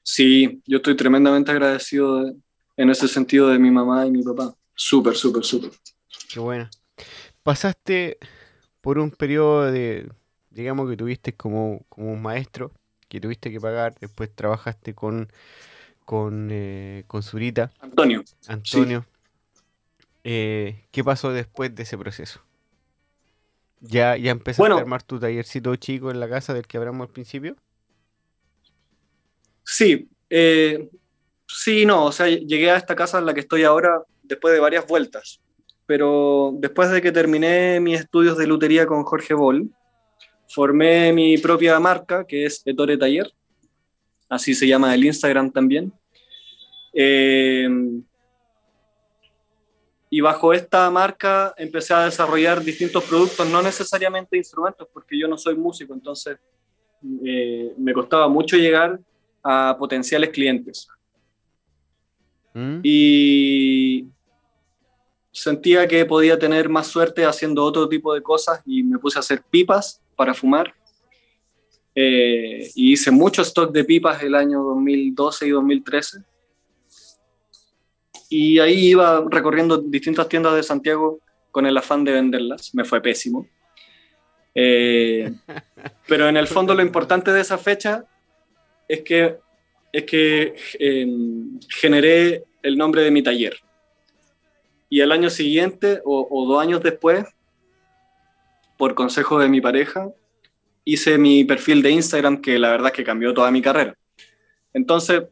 Sí, yo estoy tremendamente agradecido en ese sentido de mi mamá y mi papá. Súper, súper, súper. Qué bueno. Pasaste por un periodo de, digamos que tuviste como, como un maestro, que tuviste que pagar, después trabajaste con con, eh, con Zurita. Antonio. Antonio. Eh, ¿Qué pasó después de ese proceso? ¿Ya, ya empezaste a armar tu tallercito chico en la casa del que hablamos al principio? Sí, eh, sí, no, o sea, llegué a esta casa en la que estoy ahora después de varias vueltas. pero después de que terminé mis estudios de lutería con Jorge Boll, formé mi propia marca, que es Ettore Taller, así se llama el Instagram también. Eh, y bajo esta marca empecé a desarrollar distintos productos, no necesariamente instrumentos, porque yo no soy músico, entonces eh, me costaba mucho llegar a potenciales clientes. ¿Mm? Y sentía que podía tener más suerte haciendo otro tipo de cosas y me puse a hacer pipas para fumar. Eh, y hice mucho stock de pipas el año 2012 y 2013 y ahí iba recorriendo distintas tiendas de Santiago con el afán de venderlas. Me fue pésimo. Eh, pero en el fondo lo importante de esa fecha es que, es que em, generé el nombre de mi taller. Y el año siguiente o, o dos años después, por consejo de mi pareja, hice mi perfil de Instagram que la verdad es que cambió toda mi carrera. Entonces,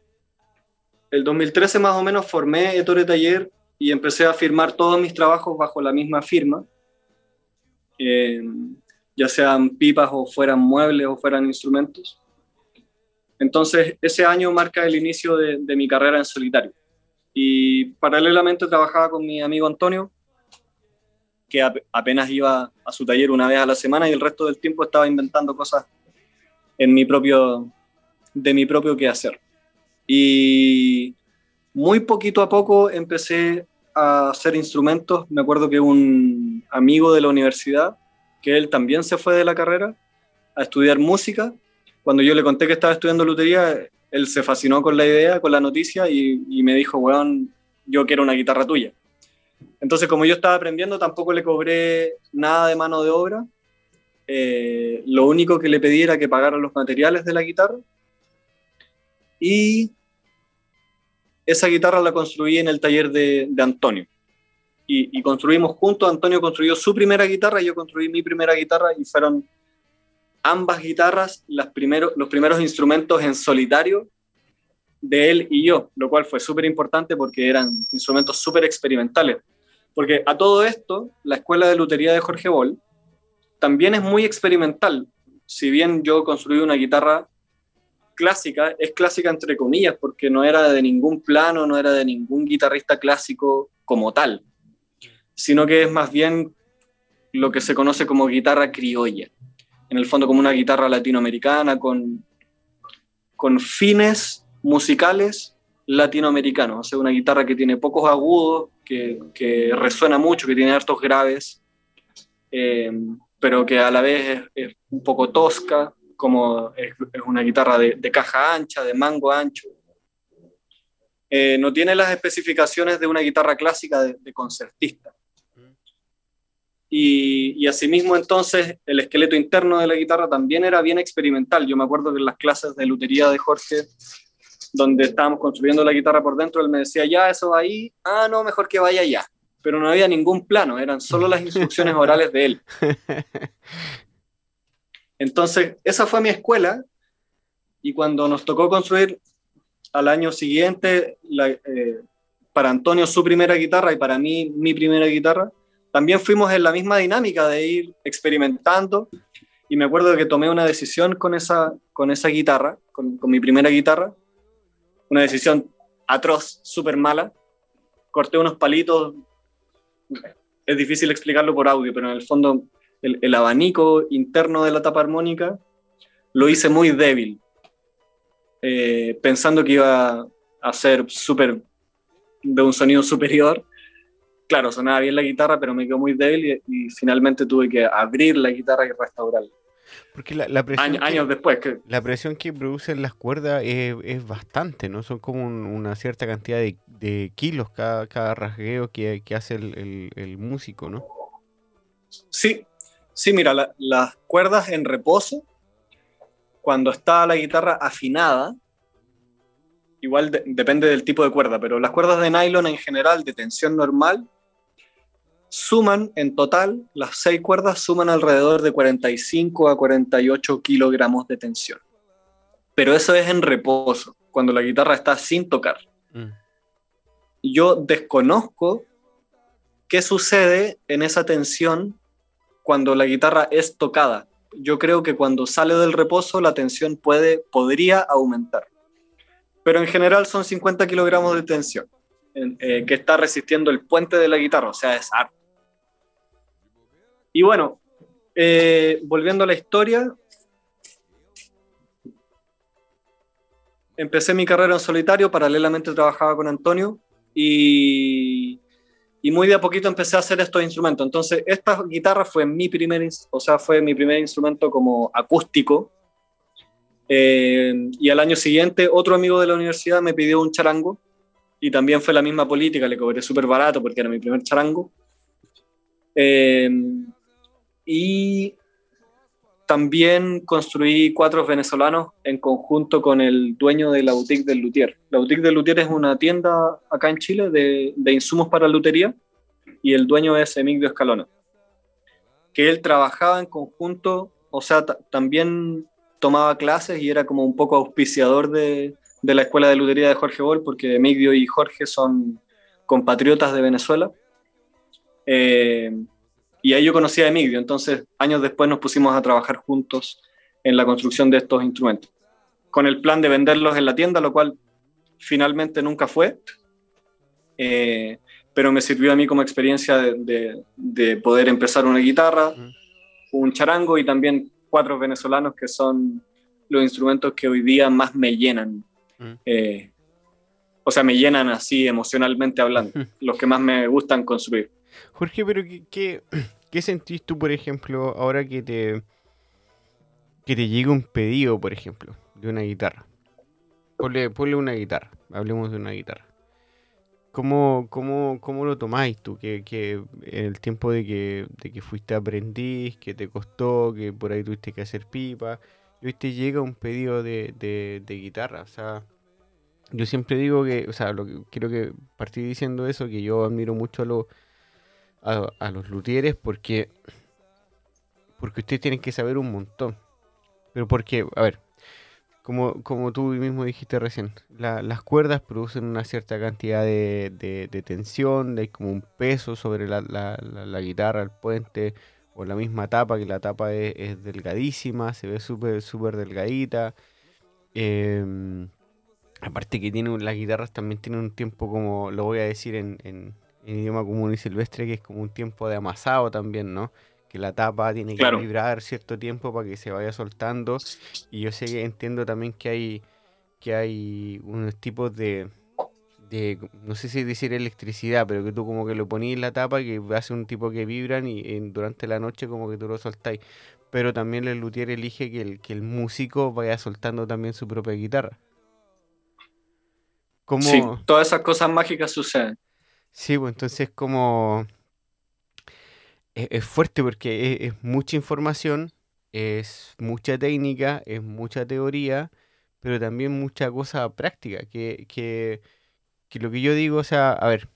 el 2013 más o menos formé Ettore Taller y empecé a firmar todos mis trabajos bajo la misma firma, eh, ya sean pipas o fueran muebles o fueran instrumentos. Entonces, ese año marca el inicio de, mi carrera en solitario. Y paralelamente trabajaba con mi amigo Antonio, que apenas iba a su taller una vez a la semana y el resto del tiempo estaba inventando cosas en mi propio, de mi propio quehacer. Y muy poquito a poco empecé a hacer instrumentos. Me acuerdo que un amigo de la universidad, que él también se fue de la carrera a estudiar música, cuando yo le conté que estaba estudiando lutería, él se fascinó con la idea, con la noticia y, me dijo, weón, yo quiero una guitarra tuya. Entonces, como yo estaba aprendiendo, tampoco le cobré nada de mano de obra. Eh, lo único que le pedí era que pagara los materiales de la guitarra y esa guitarra la construí en el taller de, Antonio. Y, construimos juntos, Antonio construyó su primera guitarra, y yo construí mi primera guitarra y fueron ambas guitarras las los primeros instrumentos en solitario de él y yo, lo cual fue súper importante porque eran instrumentos súper experimentales. Porque a todo esto, la escuela de lutería de Jorge Boll también es muy experimental. Si bien yo construí una guitarra clásica, es clásica entre comillas, porque no era de ningún plano, no era de ningún guitarrista clásico como tal, sino que es más bien lo que se conoce como guitarra criolla, en el fondo como una guitarra latinoamericana con, con fines musicales latinoamericanos, o sea, una guitarra que tiene pocos agudos, que, que resuena mucho, que tiene hartos graves, eh, pero que a la vez es, un poco tosca, como es, una guitarra de, caja ancha, de mango ancho. Eh, no tiene las especificaciones de una guitarra clásica de, concertista. Y, y, asimismo entonces el esqueleto interno de la guitarra también era bien experimental. Yo me acuerdo que en las clases de lutería de Jorge, donde estábamos construyendo la guitarra por dentro, él me decía, ya, eso va ahí, ah, no, mejor que vaya allá. Pero no había ningún plano, eran solo las instrucciones orales de él. Entonces, esa fue mi escuela y cuando nos tocó construir al año siguiente, eh, para Antonio su primera guitarra y para mí mi primera guitarra, también fuimos en la misma dinámica de ir experimentando y me acuerdo que tomé una decisión con esa, con esa guitarra, con, con mi primera guitarra, una decisión atroz, súper mala. Corté unos palitos, es difícil explicarlo por audio, pero en el fondo el, abanico interno de la tapa armónica, lo hice muy débil, eh, pensando que iba a ser súper de un sonido superior. Claro, sonaba bien la guitarra, pero me quedó muy débil y, finalmente tuve que abrir la guitarra y restaurarla. Porque la, presión años, después. Que... La presión que producen las cuerdas es, bastante, ¿no? Son como una cierta cantidad de, kilos cada, cada rasgueo que, hace el, el, músico, ¿no? Sí, Sí, mira, las cuerdas en reposo, cuando está la guitarra afinada, igual depende del tipo de cuerda, pero las cuerdas de nylon en general de tensión normal suman en total, las seis cuerdas suman alrededor de 45 a 48 kilogramos de tensión. Pero eso es en reposo, cuando la guitarra está sin tocar. Mm. Yo desconozco qué sucede en esa tensión cuando la guitarra es tocada. Yo creo que cuando sale del reposo la tensión puede, podría aumentar. Pero en general son 50 kilogramos de tensión eh, que está resistiendo el puente de la guitarra, o sea, es arte. Y bueno, eh, volviendo a la historia, empecé mi carrera en solitario, paralelamente trabajaba con Antonio y y muy de a poquito empecé a hacer estos instrumentos. Entonces, esta guitarra fue mi primer, o sea, fue mi primer instrumento como acústico. Eh, y al año siguiente, otro amigo de la universidad me pidió un charango y también fue la misma política, le cobré súper barato porque era mi primer charango. Eh, y también construí cuatro venezolanos en conjunto con el dueño de la boutique del Luthier. La boutique del Luthier es una tienda acá en Chile de, de insumos para lutería y el dueño es Emilio Escalona. Que él trabajaba en conjunto, o sea, también tomaba clases y era como un poco auspiciador de, de la escuela de lutería de Jorge Bol, porque Emilio y Jorge son compatriotas de Venezuela. Eh, y ahí yo conocí a Emilio, entonces años después nos pusimos a trabajar juntos en la construcción de estos instrumentos, con el plan de venderlos en la tienda, lo cual finalmente nunca fue, eh, pero me sirvió a mí como experiencia de, de, poder empezar una guitarra, un charango y también cuatro venezolanos que son los instrumentos que hoy día más me llenan. Eh, o sea, me llenan así emocionalmente hablando, los que más me gustan construir. Jorge, pero ¿qué, qué, sentís tú, por ejemplo, ahora que te, que te llega un pedido, por ejemplo, de una guitarra? Ponle, una guitarra, hablemos de una guitarra. ¿Cómo, cómo, cómo lo tomáis tú? Que, que el tiempo de que, de que fuiste aprendiz, que te costó, que por ahí tuviste que hacer pipa, y hoy te llega un pedido de, de, de guitarra. O sea, yo siempre digo que, o sea, lo que, quiero que partí diciendo eso, que yo admiro mucho a los a, los luthieres porque, porque ustedes tienen que saber un montón. Pero porque, a ver, como, como tú mismo dijiste recién, las cuerdas producen una cierta cantidad de, de, tensión, hay como un peso sobre la, la, guitarra, el puente, o la misma tapa, que la tapa es, delgadísima, se ve súper súper delgadita. Em, aparte que tiene las guitarras también tienen un tiempo como, lo voy a decir en, en idioma común y silvestre, que es como un tiempo de amasado también, ¿no? Que la tapa tiene que vibrar cierto tiempo para que se vaya soltando. Y yo sé que entiendo también que hay, que hay unos tipos de, de, no sé si decir electricidad, pero que tú como que lo ponís en la tapa y que hace un tipo que vibran y, durante la noche como que tú lo soltáis. Pero también el luthier elige que el, que el músico vaya soltando también su propia guitarra. Como... Sí, todas esas cosas mágicas suceden. Sí, pues entonces como... Es, fuerte porque es, mucha información, es mucha técnica, es mucha teoría, pero también mucha cosa práctica. Que, que, que lo que yo digo, o sea, a ver,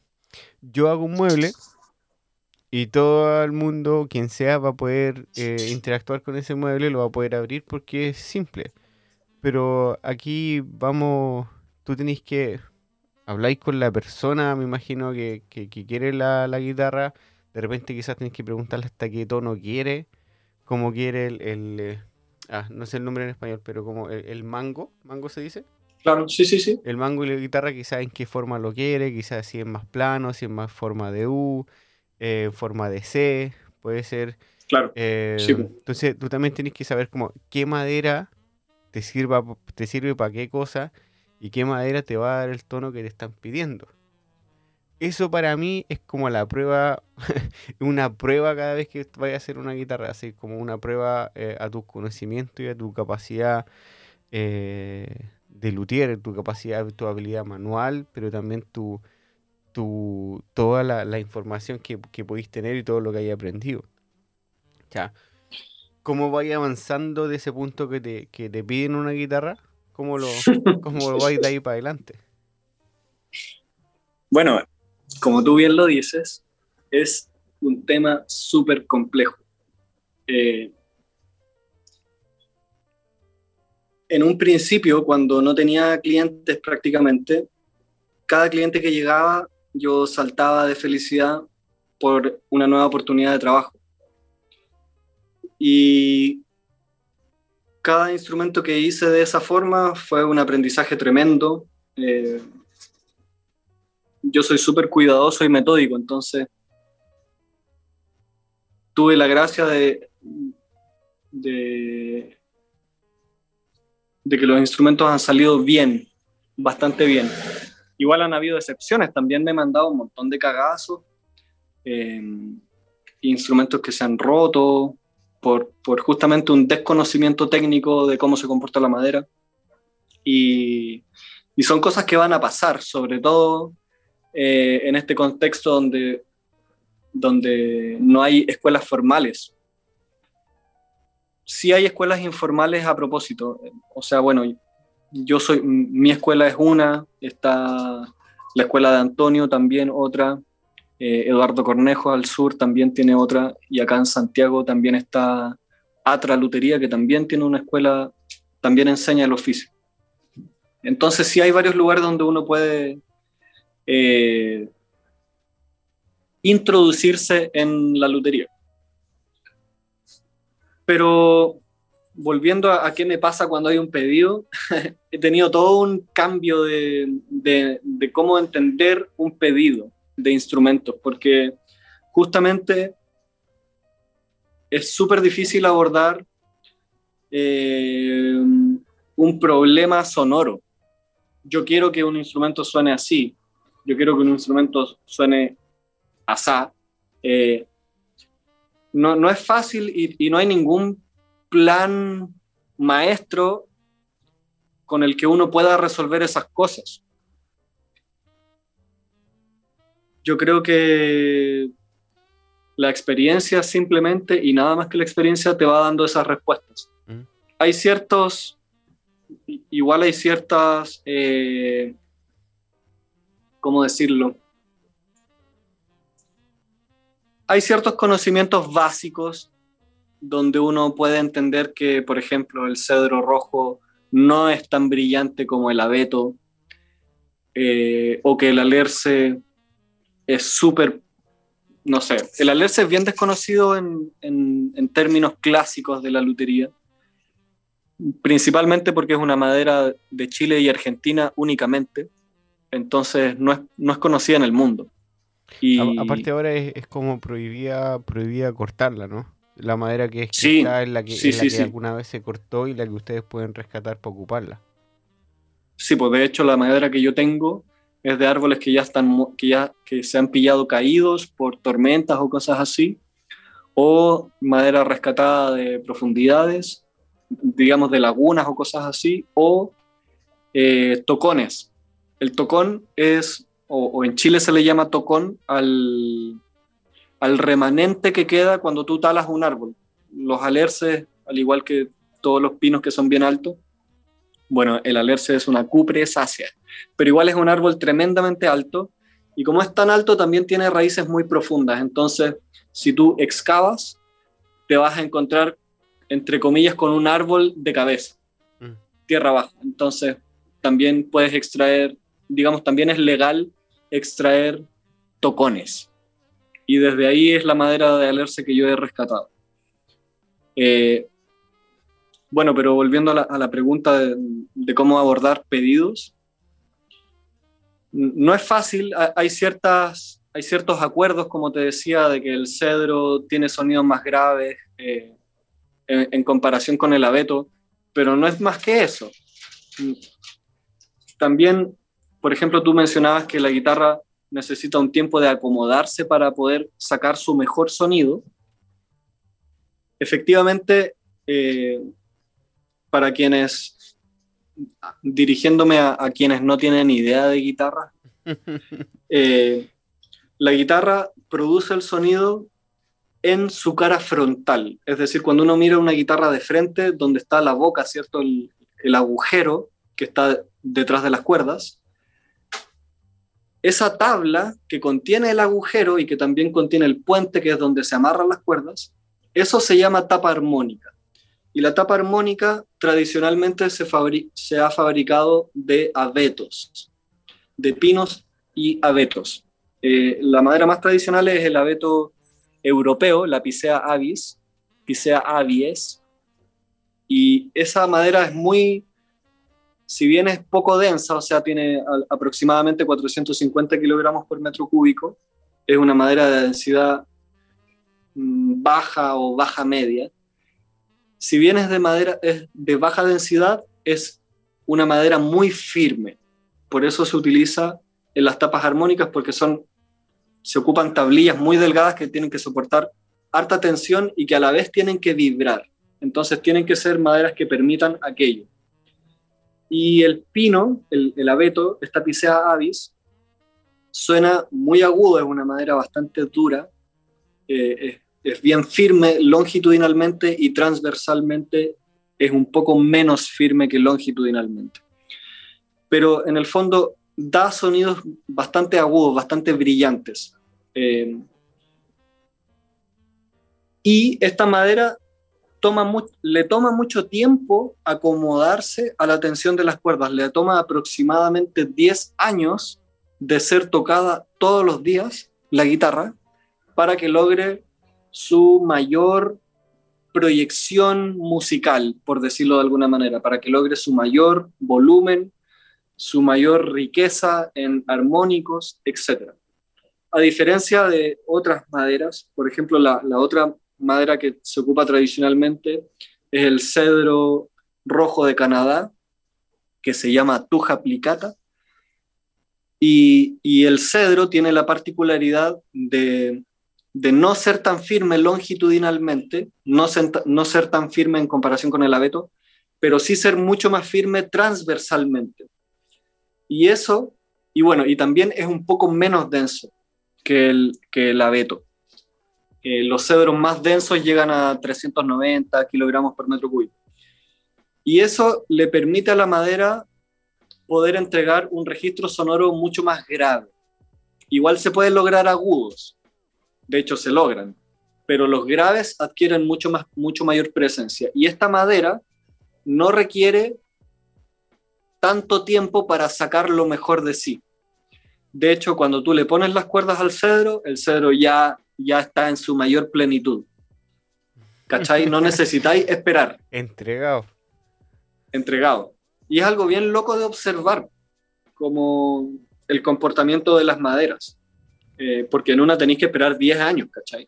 yo hago un mueble y todo el mundo, quien sea, va a poder eh, interactuar con ese mueble, lo va a poder abrir porque es simple. Pero aquí vamos, tú tenés que habláis con la persona, me imagino, que, quiere la, guitarra. De repente quizás tenéis que preguntarle hasta qué tono quiere, cómo quiere el, eh, ah, no sé el nombre en español, pero como el, mango, mango se dice. Claro, sí, sí, sí. El mango y la guitarra quizás en qué forma lo quiere, quizás si es más plano, si es más forma de U, eh, en forma de C, puede ser. Claro. Eh, entonces tú también tienes que saber como qué madera te sirva, te sirve para qué cosa y qué madera te va a dar el tono que te están pidiendo. Eso para mí es como la prueba, una prueba cada vez que vayas a hacer una guitarra, así como una prueba eh, a tu conocimiento y a tu capacidad eh, de luthier, tu capacidad, tu habilidad manual, pero también tu, tu toda la, información que, que podéis tener y todo lo que hayas aprendido. Cómo vaya avanzando de ese punto que te, que te piden una guitarra, ¿Cómo lo, cómo vais de ahí para adelante? Bueno, como tú bien lo dices, es un tema súper complejo. Eh, en un principio, cuando no tenía clientes prácticamente, cada cliente que llegaba yo saltaba de felicidad por una nueva oportunidad de trabajo. Y cada instrumento que hice de esa forma fue un aprendizaje tremendo. Eh, yo soy súper cuidadoso y metódico, entonces tuve la gracia de, de, que los instrumentos han salido bien, bastante bien. Igual han habido excepciones, también me he mandado un montón de cagazos, eh, instrumentos que se han roto por, justamente un desconocimiento técnico de cómo se comporta la madera. Y, y son cosas que van a pasar, sobre todo eh, en este contexto donde, donde no hay escuelas formales. Sí hay escuelas informales a propósito. O sea, bueno, yo soy, mi escuela es una, está la escuela de Antonio también otra, eh, Eduardo Cornejo al sur también tiene otra, y acá en Santiago también está Atra Lutería, que también tiene una escuela, también enseña el oficio. Entonces sí hay varios lugares donde uno puede eh, introducirse en la lutería. Pero volviendo a, qué me pasa cuando hay un pedido, he tenido todo un cambio de, cómo entender un pedido de instrumentos, porque justamente es súper difícil abordar eh, un problema sonoro. Yo quiero que un instrumento suene así, yo quiero que un instrumento suene asá. Eh, no, no, es fácil y, y no hay ningún plan maestro con el que uno pueda resolver esas cosas. Yo creo que la experiencia simplemente y nada más que la experiencia te va dando esas respuestas. Mm. Hay ciertos, igual hay ciertas eh, ¿cómo decirlo? Hay ciertos conocimientos básicos donde uno puede entender que, por ejemplo, el cedro rojo no es tan brillante como el abeto, eh, o que el alerce es súper, no sé, el alerce es bien desconocido en, en términos clásicos de la lutería, principalmente porque es una madera de Chile y Argentina únicamente entonces no es, no es conocida en el mundo. Y... aparte ahora es, como prohibida, prohibida cortarla, ¿no? La madera que es, sí, es la que, que alguna vez se cortó y la que ustedes pueden rescatar para ocuparla. Sí, pues de hecho la madera que yo tengo es de árboles que ya están que ya que se han pillado caídos por tormentas o cosas así, o madera rescatada de profundidades, digamos de lagunas o cosas así, o eh, tocones, el tocón es, o, en Chile se le llama tocón al, al remanente que queda cuando tú talas un árbol. Los alerces, al igual que todos los pinos que son bien altos, bueno, el alerce es una cupresácea, pero igual es un árbol tremendamente alto y como es tan alto también tiene raíces muy profundas. Entonces, si tú excavas, te vas a encontrar, entre comillas, con un árbol de cabeza, mm. tierra baja. Entonces, también puedes extraer digamos, también es legal extraer tocones. Y desde ahí es la madera de alerce que yo he rescatado. Eh, bueno, pero volviendo a la, pregunta de, cómo abordar pedidos, no es fácil, hay, ciertas, hay ciertos acuerdos, como te decía, de que el cedro tiene sonidos más graves eh, en, comparación con el abeto, pero no es más que eso. También por ejemplo, tú mencionabas que la guitarra necesita un tiempo de acomodarse para poder sacar su mejor sonido. Efectivamente, eh, para quienes, dirigiéndome a, quienes no tienen idea de guitarra, eh, la guitarra produce el sonido en su cara frontal. Es decir, cuando uno mira una guitarra de frente, donde está la boca, ¿cierto? el agujero que está detrás de las cuerdas, esa tabla que contiene el agujero y que también contiene el puente, que es donde se amarran las cuerdas, eso se llama tapa armónica. Y la tapa armónica tradicionalmente se, se ha fabricado de abetos, de pinos y abetos. Eh, la madera más tradicional es el abeto europeo, la Picea avis, Picea avies, y esa madera es muy, si bien es poco densa, o sea, tiene aproximadamente 450 kilogramos por metro cúbico, es una madera de densidad mm, baja o baja media. Si bien es de madera es de baja densidad, es una madera muy firme. Por eso se utiliza en las tapas armónicas porque son se ocupan tablillas muy delgadas que tienen que soportar harta tensión y que a la vez tienen que vibrar. Entonces tienen que ser maderas que permitan aquello. Y el pino, el, abeto, esta Picea avis, suena muy agudo, es una madera bastante dura, eh, bien firme longitudinalmente y transversalmente es un poco menos firme que longitudinalmente. Pero en el fondo da sonidos bastante agudos, bastante brillantes. Eh, y esta madera toma le toma mucho tiempo acomodarse a la tensión de las cuerdas. Le toma aproximadamente 10 años de ser tocada todos los días la guitarra para que logre su mayor proyección musical, por decirlo de alguna manera, para que logre su mayor volumen, su mayor riqueza en armónicos, etc. A diferencia de otras maderas, por ejemplo, la, otra madera que se ocupa tradicionalmente es el cedro rojo de Canadá, que se llama tuja plicata. Y, el cedro tiene la particularidad de, no ser tan firme longitudinalmente, no no ser tan firme en comparación con el abeto, pero sí ser mucho más firme transversalmente. Y eso, y bueno, y también es un poco menos denso que el, que el abeto. Eh, los cedros más densos llegan a 390 kilogramos por metro cúbico. Y eso le permite a la madera poder entregar un registro sonoro mucho más grave. Igual se pueden lograr agudos, de hecho se logran, pero los graves adquieren mucho, más, mucho mayor presencia. Y esta madera no requiere tanto tiempo para sacar lo mejor de sí. De hecho, cuando tú le pones las cuerdas al cedro, el cedro ya, ya está en su mayor plenitud. ¿Cachai? No necesitáis esperar. Entregado. Entregado. Y es algo bien loco de observar, como el comportamiento de las maderas. Eh, porque en una tenéis que esperar 10 años, ¿cachai?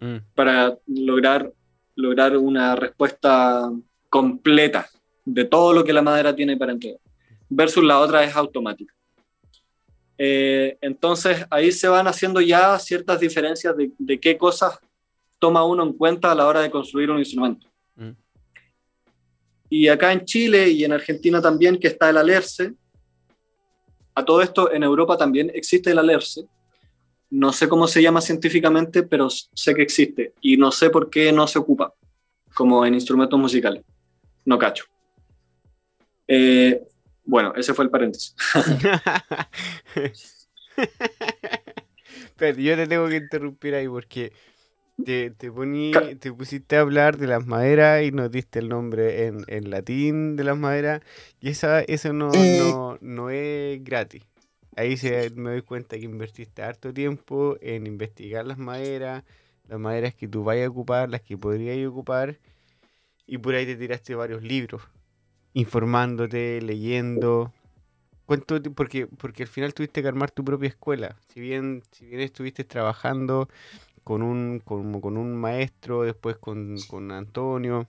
Mm. Para lograr, lograr una respuesta completa de todo lo que la madera tiene para entregar versus la otra es automática. Eh, entonces ahí se van haciendo ya ciertas diferencias de, qué cosas toma uno en cuenta a la hora de construir un instrumento. Mm. Y acá en Chile y en Argentina también, que está el alerce, a todo esto en Europa también existe el alerce. No sé cómo se llama científicamente, pero sé que existe. Y no sé por qué no se ocupa como en instrumentos musicales. No cacho. Eh, bueno, ese fue el paréntesis. Pero yo te tengo que interrumpir ahí porque te, te, te pusiste a hablar de las maderas y nos diste el nombre en, en latín de las maderas y esa, eso no, eh. no, no es gratis. Ahí se, me doy cuenta que invertiste harto tiempo en investigar las maderas, las maderas que tú vayas a ocupar, las que podrías ocupar, y por ahí te tiraste varios libros informándote, leyendo. ¿Cuánto, porque, porque al final tuviste que armar tu propia escuela. Si bien, si bien estuviste trabajando con un, con, con un maestro, después con, con Antonio,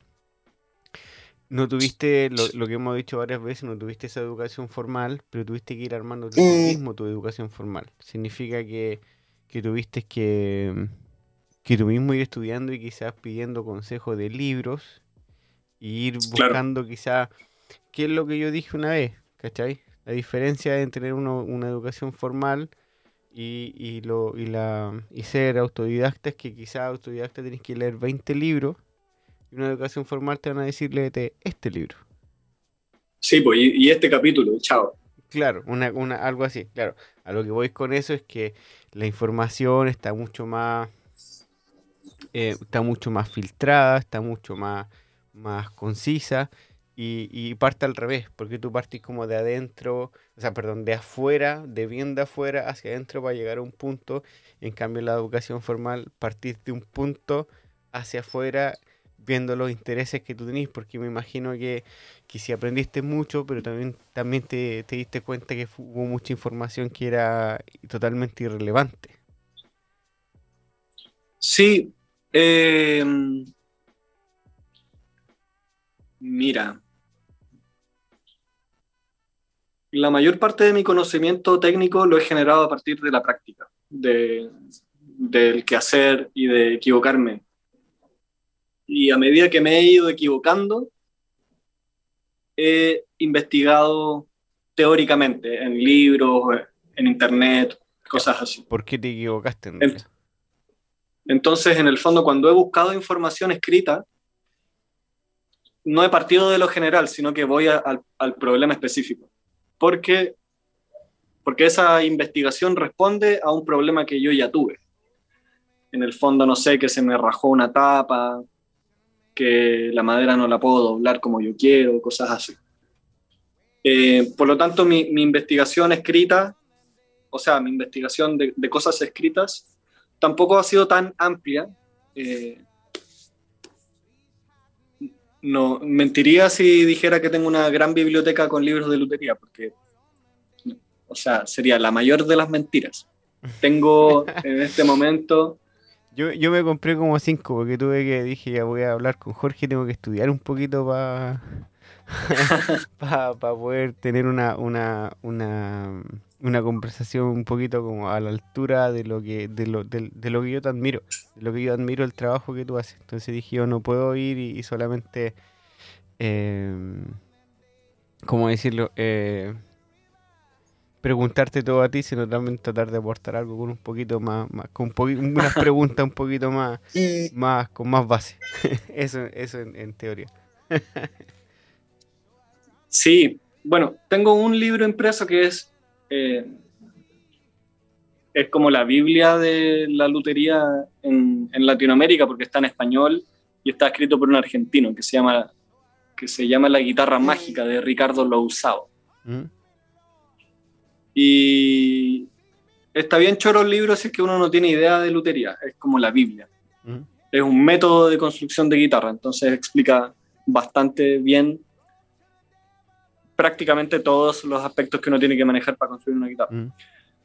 no tuviste, lo, lo, que hemos dicho varias veces, no tuviste esa educación formal, pero tuviste que ir armando tú mm. mismo tu educación formal. Significa que, que tuviste que, que tú mismo ir estudiando y quizás pidiendo consejos de libros y ir buscando quizás ¿Qué es lo que yo dije una vez? ¿Cachai? La diferencia entre tener una educación formal y, y, lo, y, la, y ser autodidacta es que quizás autodidacta tienes que leer 20 libros y una educación formal te van a decir léete este libro. Sí, pues, y, este capítulo, chao. Claro, una, una, algo así, claro. A lo que voy con eso es que la información está mucho más, eh, está mucho más filtrada, está mucho más, más concisa y, parte al revés, porque tú partís como de adentro, o sea, perdón, de afuera, de bien de afuera hacia adentro para llegar a un punto. En cambio, la educación formal partís de un punto hacia afuera viendo los intereses que tú tenés, porque me imagino que, si aprendiste mucho, pero también, también te, diste cuenta que hubo mucha información que era totalmente irrelevante. Sí. Eh, mira, la mayor parte de mi conocimiento técnico lo he generado a partir de la práctica, de, del quehacer y de equivocarme. Y a medida que me he ido equivocando, he investigado teóricamente en libros, en internet, cosas así. ¿Por qué te equivocaste? Entonces, en el fondo, cuando he buscado información escrita, no he partido de lo general, sino que voy al problema específico porque, porque esa investigación responde a un problema que yo ya tuve. En el fondo, no sé, que se me rajó una tapa, que la madera no la puedo doblar como yo quiero, cosas así. Eh, por lo tanto, mi, investigación escrita, o sea, mi investigación de, cosas escritas, tampoco ha sido tan amplia. Eh, no, mentiría si dijera que tengo una gran biblioteca con libros de lutería, porque, o sea, sería la mayor de las mentiras. Tengo en este momento... Yo, yo me compré como cinco, porque tuve que, dije, ya voy a hablar con Jorge, tengo que estudiar un poquito para para poder tener una, una, una, una, conversación un poquito como a la altura de lo que de lo, de, lo que yo te admiro, de lo que yo admiro el trabajo que tú haces. Entonces dije, yo no puedo ir y, solamente, eh, ¿cómo decirlo? Eh, preguntarte todo a ti, sino también tratar de aportar algo con un poquito más, más con unas preguntas un poquito más, más con más base. eso eso en teoría. Sí, bueno, tengo un libro impreso que es, eh, es como la Biblia de la lutería en, Latinoamérica, porque está en español y está escrito por un argentino que se llama, que se llama La guitarra mágica de Ricardo Lousao. Mm. Y está bien choro el libro si es que uno no tiene idea de lutería, es como la Biblia. Es un método de construcción de guitarra, entonces explica bastante bien prácticamente todos los aspectos que uno tiene que manejar para construir una guitarra.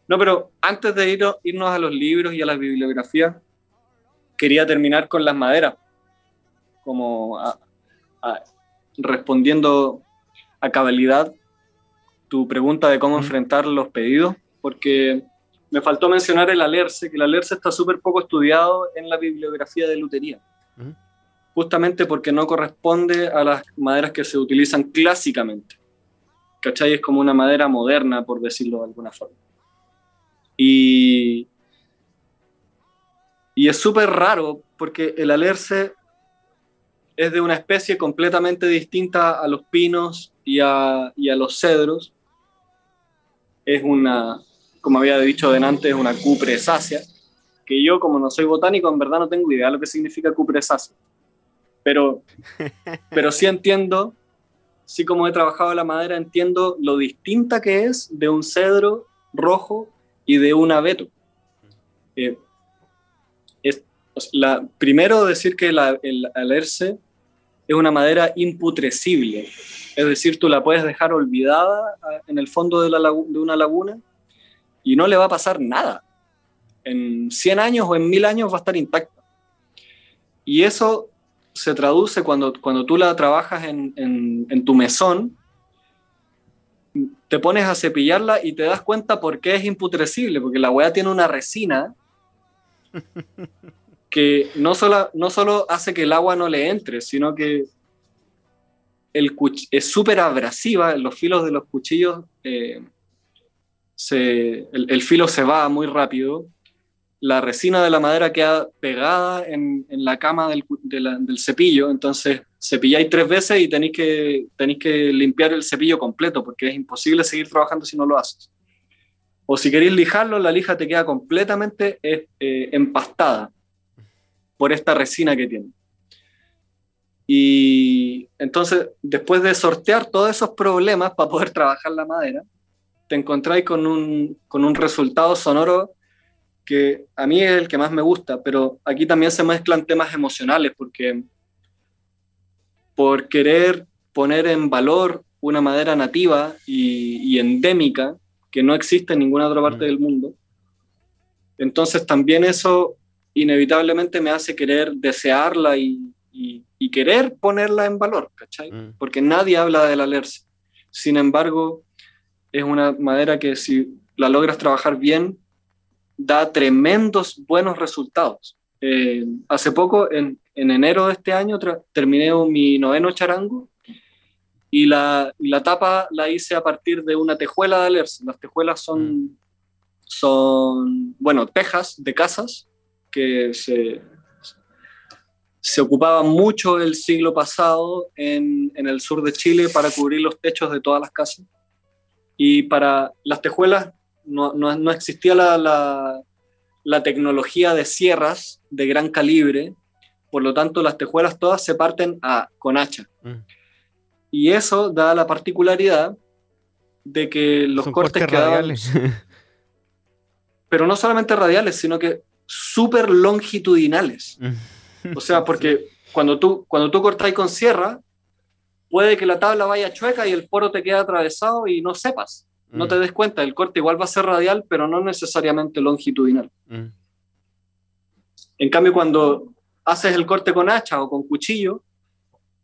No, pero antes de ir, irnos a los libros y a las bibliografías, quería terminar con las maderas, como respondiendo a cabalidad tu pregunta de cómo enfrentar los pedidos, porque me faltó mencionar el alerce, que el alerce está súper poco estudiado en la bibliografía de lutería, justamente porque no corresponde a las maderas que se utilizan clásicamente. ¿cachai? Es como una madera moderna, por decirlo de alguna forma. Y, y es súper raro porque el alerce es de una especie completamente distinta a los pinos y a, y a los cedros. Es una, como había dicho antes, es una cupresácea, que yo como no soy botánico en verdad no tengo idea de lo que significa cupresácea. Pero, pero sí entiendo sí como he trabajado la madera, entiendo lo distinta que es de un cedro rojo y de un abeto. Eh, es, la, primero decir que la, el alerce es una madera imputrescible, es decir, tú la puedes dejar olvidada ah, en el fondo de, la, de una laguna y no le va a pasar nada. En 100 años o en 1000 años va a estar intacta. Y eso se traduce cuando, cuando tú la trabajas en, en, tu mesón, te pones a cepillarla y te das cuenta por qué es imputrescible, porque la hueá tiene una resina que no solo, no solo hace que el agua no le entre, sino que es súper abrasiva, los filos de los cuchillos, eh, se, el, filo se va muy rápido la resina de la madera queda pegada en, la cama del, cepillo, entonces cepilláis tres veces y tenéis que, tenéis que limpiar el cepillo completo porque es imposible seguir trabajando si no lo haces. O si queréis lijarlo, la lija te queda completamente eh, empastada por esta resina que tiene. Y entonces, después de sortear todos esos problemas para poder trabajar la madera, te encontráis con un, con un resultado sonoro que a mí es el que más me gusta, pero aquí también se mezclan temas emocionales, porque por querer poner en valor una madera nativa y, endémica que no existe en ninguna otra parte mm. del mundo, entonces también eso inevitablemente me hace querer desearla y, querer ponerla en valor, ¿cachai? Mm. Porque nadie habla de la alerce. Sin embargo, es una madera que si la logras trabajar bien, da tremendos buenos resultados. Eh, hace poco, en, enero de este año, terminé mi noveno charango y la, la, tapa la hice a partir de una tejuela de alerce. Las tejuelas son, mm. son, bueno, tejas de casas que se, se ocupaban mucho el siglo pasado en, en el sur de Chile para cubrir los techos de todas las casas. Y para las tejuelas no, no, no existía la, la, la, tecnología de sierras de gran calibre, por lo tanto las tejuelas todas se parten a, con hacha. Mm. Y eso da la particularidad de que los cortes, radiales. pero no solamente radiales, sino que súper longitudinales. Mm. O sea, porque cuando tú, cuando tú cortáis con sierra, puede que la tabla vaya chueca y el poro te quede atravesado y no sepas, no te mm. des cuenta, el corte igual va a ser radial, pero no necesariamente longitudinal. Mm. En cambio, cuando haces el corte con hacha o con cuchillo,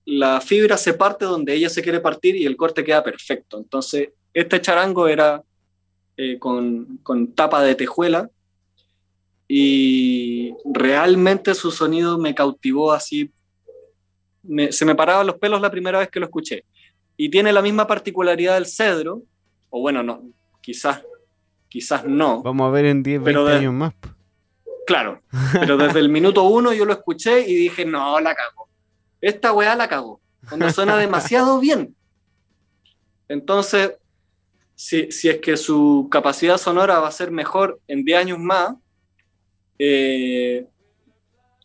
la fibra se parte donde ella se quiere partir y el corte queda perfecto. Entonces, este charango era eh, con, con tapa de tejuela y realmente su sonido me cautivó así se me paraban los pelos la primera vez que lo escuché. Y tiene la misma particularidad del cedro, o bueno, no, quizás, quizás no. Vamos a ver en 10, 20 años más. Claro, pero desde el minuto uno yo lo escuché y dije, no, la cago. Esta weá la cago. Cuando suena demasiado bien. Entonces, si, si, es que su capacidad sonora va a ser mejor en 10 años más, eh,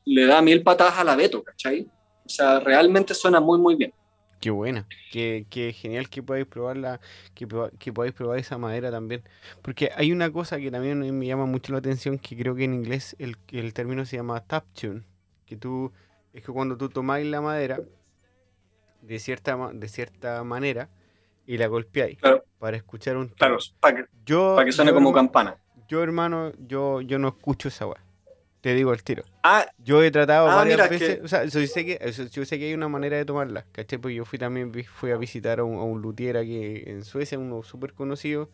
le da mil patadas a la Beto, ¿cachai? O sea, realmente suena muy, muy bien. Qué buena, qué, qué genial que podáis probarla, que, que podáis probar esa madera también. Porque hay una cosa que también me llama mucho la atención, que creo que en inglés el, el término se llama tap tune. Que tú, es que cuando tú tomáis la madera de cierta, de cierta manera y la golpeáis para escuchar un... Claro, para que, para que suene como campana. Yo, hermano, yo, yo no escucho esa weá. Te digo el tiro. Ah, yo he tratado ah, varias veces. O sea, yo sé, que, yo sé que hay una manera de tomarla, ¿cachai? Porque yo fui también fui a visitar a un, a un luthier aquí en Suecia, uno súper conocido,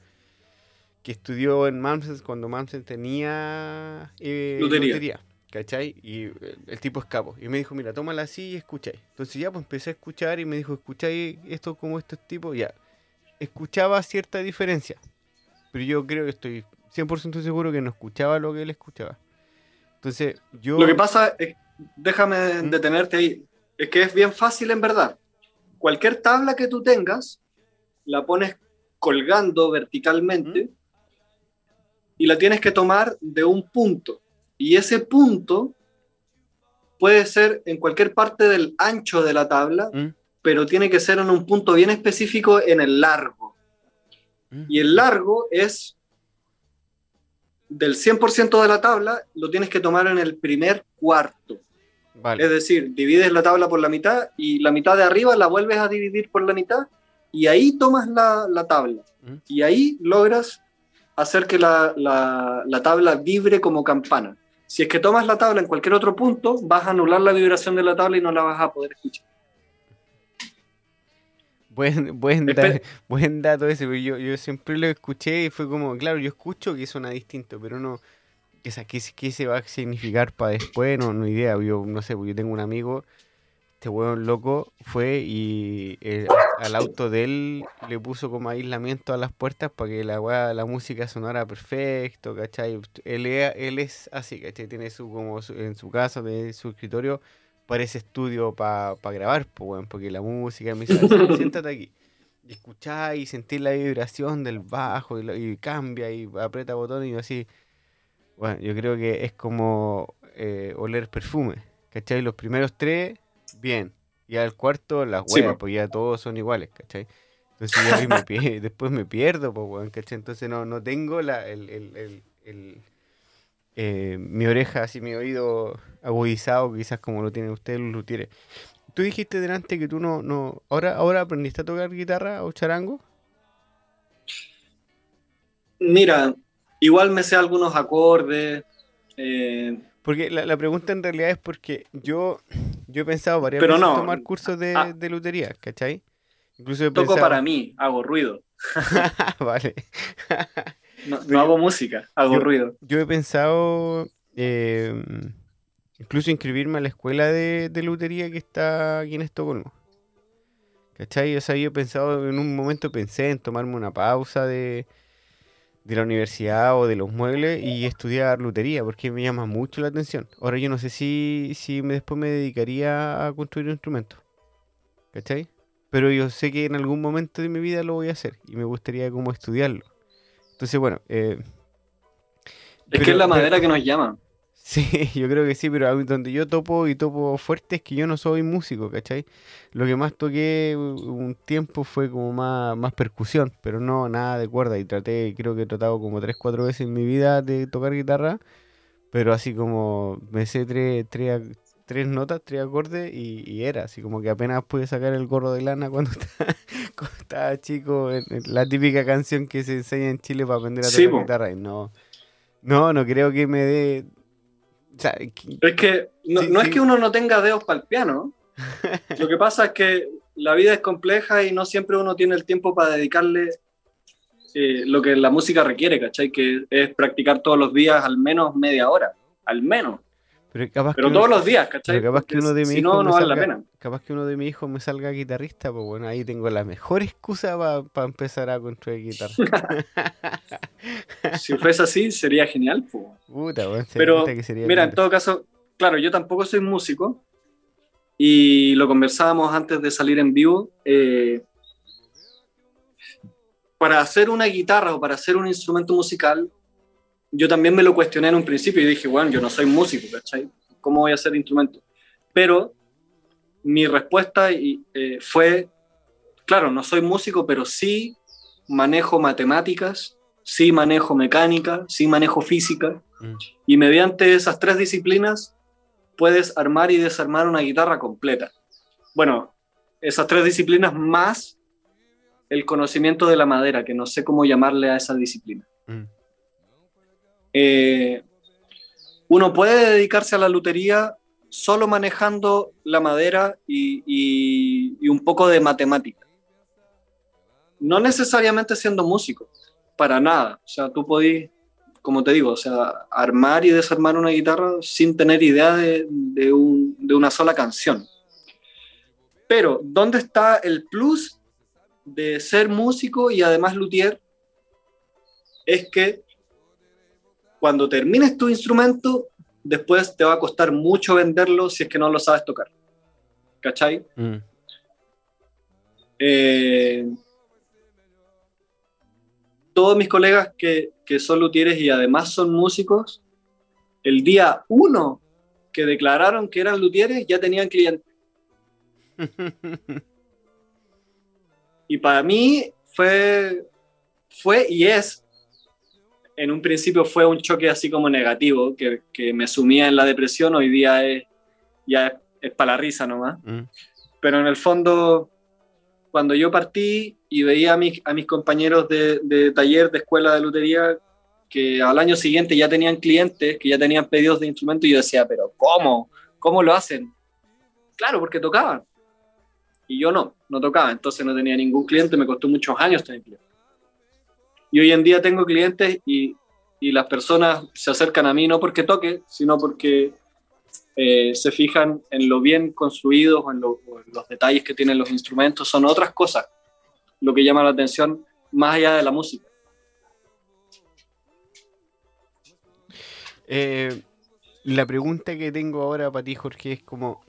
que estudió en Malmsens cuando Malmsens tenía eh, lutería. ¿cachai? Y el tipo es capo. Y me dijo, mira, tómala así y escucháis. Entonces ya pues empecé a escuchar y me dijo, escucháis esto como estos tipos, ya. Escuchaba cierta diferencia. Pero yo creo que estoy 100% seguro que no escuchaba lo que él escuchaba. Entonces, yo... Lo que pasa, es, déjame ¿Mm? detenerte ahí, es que es bien fácil en verdad. Cualquier tabla que tú tengas, la pones colgando verticalmente ¿Mm? y la tienes que tomar de un punto. Y ese punto puede ser en cualquier parte del ancho de la tabla, ¿Mm? pero tiene que ser en un punto bien específico en el largo. Y el largo es del 100% de la tabla lo tienes que tomar en el primer cuarto. Es decir, divides la tabla por la mitad y la mitad de arriba la vuelves a dividir por la mitad y ahí tomas la, tabla. Y ahí logras hacer que la, la, tabla vibre como campana. Si es que tomas la tabla en cualquier otro punto, vas a anular la vibración de la tabla y no la vas a poder escuchar. Buen, buen, buen dato ese, yo, yo siempre lo escuché y fue como, claro, yo escucho que suena distinto, pero no, esa, ¿qué, ¿qué, se va a significar para después? No, no idea, yo no sé, yo tengo un amigo, este hueón loco fue y al auto de él le puso como aislamiento a las puertas para que la, la música sonara perfecto, ¿cachai? Él, él es así, ¿cachai? Tiene su, como en su casa, de su escritorio, para ese estudio para grabar, pues, porque la música me dice, siéntate aquí. Y escuchar y sentir la vibración del bajo y, cambia y aprieta botones y así. Bueno, yo creo que es como eh, oler perfume, ¿cachai? Los primeros tres, bien. Y al cuarto las Sí, huevas, po. pues ya todos son iguales, ¿cachai? Entonces yo ahí me después me pierdo, pues, weón, ¿cachai? Entonces no, no tengo la, el, el- el- el, eh, mi oreja, así mi oído agudizado, quizás como lo tienen ustedes los luthieres. Tú dijiste delante que tú no, no, ahora, ahora aprendiste a tocar guitarra o charango. Mira, igual me sé algunos acordes. eh, Porque la, la pregunta en realidad es porque yo, yo he pensado varias Pero veces no. tomar cursos de, Ah. de lutería, ¿cachai? Incluso he toco pensado... para mí, hago ruido. vale. No, hago música, hago yo- ruido. Yo he pensado eh, incluso inscribirme a la escuela de, de lutería que está aquí en Estocolmo. ¿Cachai? O sea, yo he pensado, en un momento pensé en tomarme una pausa de, de la universidad o de los muebles y estudiar lutería, porque me llama mucho la atención. Ahora yo no sé si, si me, después me dedicaría a construir instrumentos. ¿Cachai? Pero yo sé que en algún momento de mi vida lo voy a hacer y me gustaría como estudiarlo. Entonces, bueno, eh, Es que es la pero- madera que nos llama. Sí, yo creo que sí, pero donde yo topo y topo fuerte es que yo no soy músico, ¿cachai? Lo que más toqué un tiempo fue como más, más percusión, pero no nada de cuerda. Y traté, creo que he tratado como tres, cuatro veces en mi vida de tocar guitarra, pero así como me sé tres, tres, tres notas, tres acordes y, y era, así como que apenas pude sacar el gorro de lana cuando estaba, cuando estaba chico, en- en la típica canción que se enseña en Chile para aprender a tocar guitarra. Y no, no, no creo que me dé... O sea, que- Es que no, Sí, no sí. es que uno no tenga dedos para el piano. Lo que pasa es que la vida es compleja y no siempre uno tiene el tiempo para dedicarle eh, lo que la música requiere, ¿cachai? Que es practicar todos los días al menos media hora, al menos. Pero capaz Pero que todos uno- los días, ¿cachai? pero capaz que uno de mis si hijos no, no vale la pena. capaz que uno de mis hijos me salga guitarrista, pues bueno, ahí tengo la mejor excusa para empezar a construir guitarra. Si fuese así, sería genial. po. Puta, se Pero, nota que sería Mira, en todo caso, claro, yo tampoco soy músico y lo conversábamos antes de salir en vivo. eh, para hacer una guitarra o para hacer un instrumento musical, yo también me lo cuestioné en un principio y dije, bueno, yo no soy músico, ¿cachai? ¿Cómo voy a hacer instrumento? Pero mi respuesta y, eh, fue, claro, no soy músico, pero sí manejo matemáticas, sí manejo mecánica, sí manejo física. Mm. Y mediante esas tres disciplinas puedes armar y desarmar una guitarra completa. Bueno, esas tres disciplinas más el conocimiento de la madera, que no sé cómo llamarle a esa disciplina. Mm. Eh, uno puede dedicarse a la lutería solo manejando la madera y, y- y un poco de matemática. No necesariamente siendo músico, para nada. O sea, tú podís, como te digo, o sea, armar y desarmar una guitarra sin tener idea de, de un- de una sola canción. Pero, ¿dónde está el plus de ser músico y además luthier? Es que cuando termines tu instrumento, después te va a costar mucho venderlo si es que no lo sabes tocar. ¿Cachai? Mm. Eh, todos mis colegas que, que son luthieres y además son músicos, el día uno que declararon que eran luthieres ya tenían clientes. Y para mí fue, fue y es, en un principio fue un choque así como negativo, que, que me sumía en la depresión, hoy día es, ya es, es para la risa nomás. Mm. Pero en el fondo, cuando yo partí y veía a mis, a mis compañeros de, de taller, de escuela de lutería, que al año siguiente ya tenían clientes, que ya tenían pedidos de instrumentos, y yo decía, pero ¿cómo? ¿Cómo lo hacen? Claro, porque tocaban. Y yo no, no tocaba, entonces no tenía ningún cliente, me costó muchos años tener clientes. Y hoy en día tengo clientes y, y las personas se acercan a mí no porque toque, sino porque eh, se fijan en lo bien construidos en, en los detalles que tienen los instrumentos, son otras cosas lo que llama la atención más allá de la música. Eh, la pregunta que tengo ahora para ti, Jorge, es como.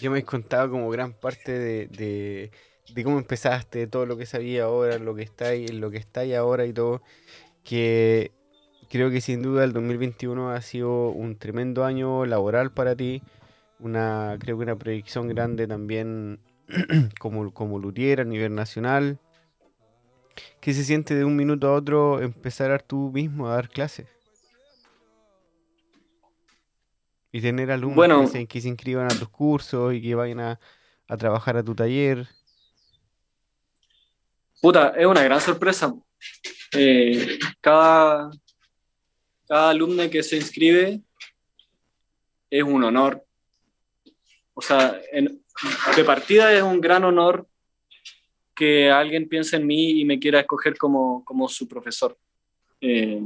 Ya me has contado como gran parte de, de cómo empezaste, de todo lo que sabía ahora, lo que está ahí, lo que está ahí ahora y todo. Que creo que sin duda el 2021 ha sido un tremendo año laboral para ti, una, creo que una proyección grande también como, como luthier a nivel nacional. ¿Qué se siente de un minuto a otro empezar a tú mismo a dar clases? Y tener alumnos que, se, inscriban a tus cursos y que vayan a, trabajar a tu taller. Puta, es una gran sorpresa. Eh, cada, cada alumno que se inscribe es un honor. O sea, de partida es un gran honor que alguien piense en mí y me quiera escoger como, como su profesor. Eh,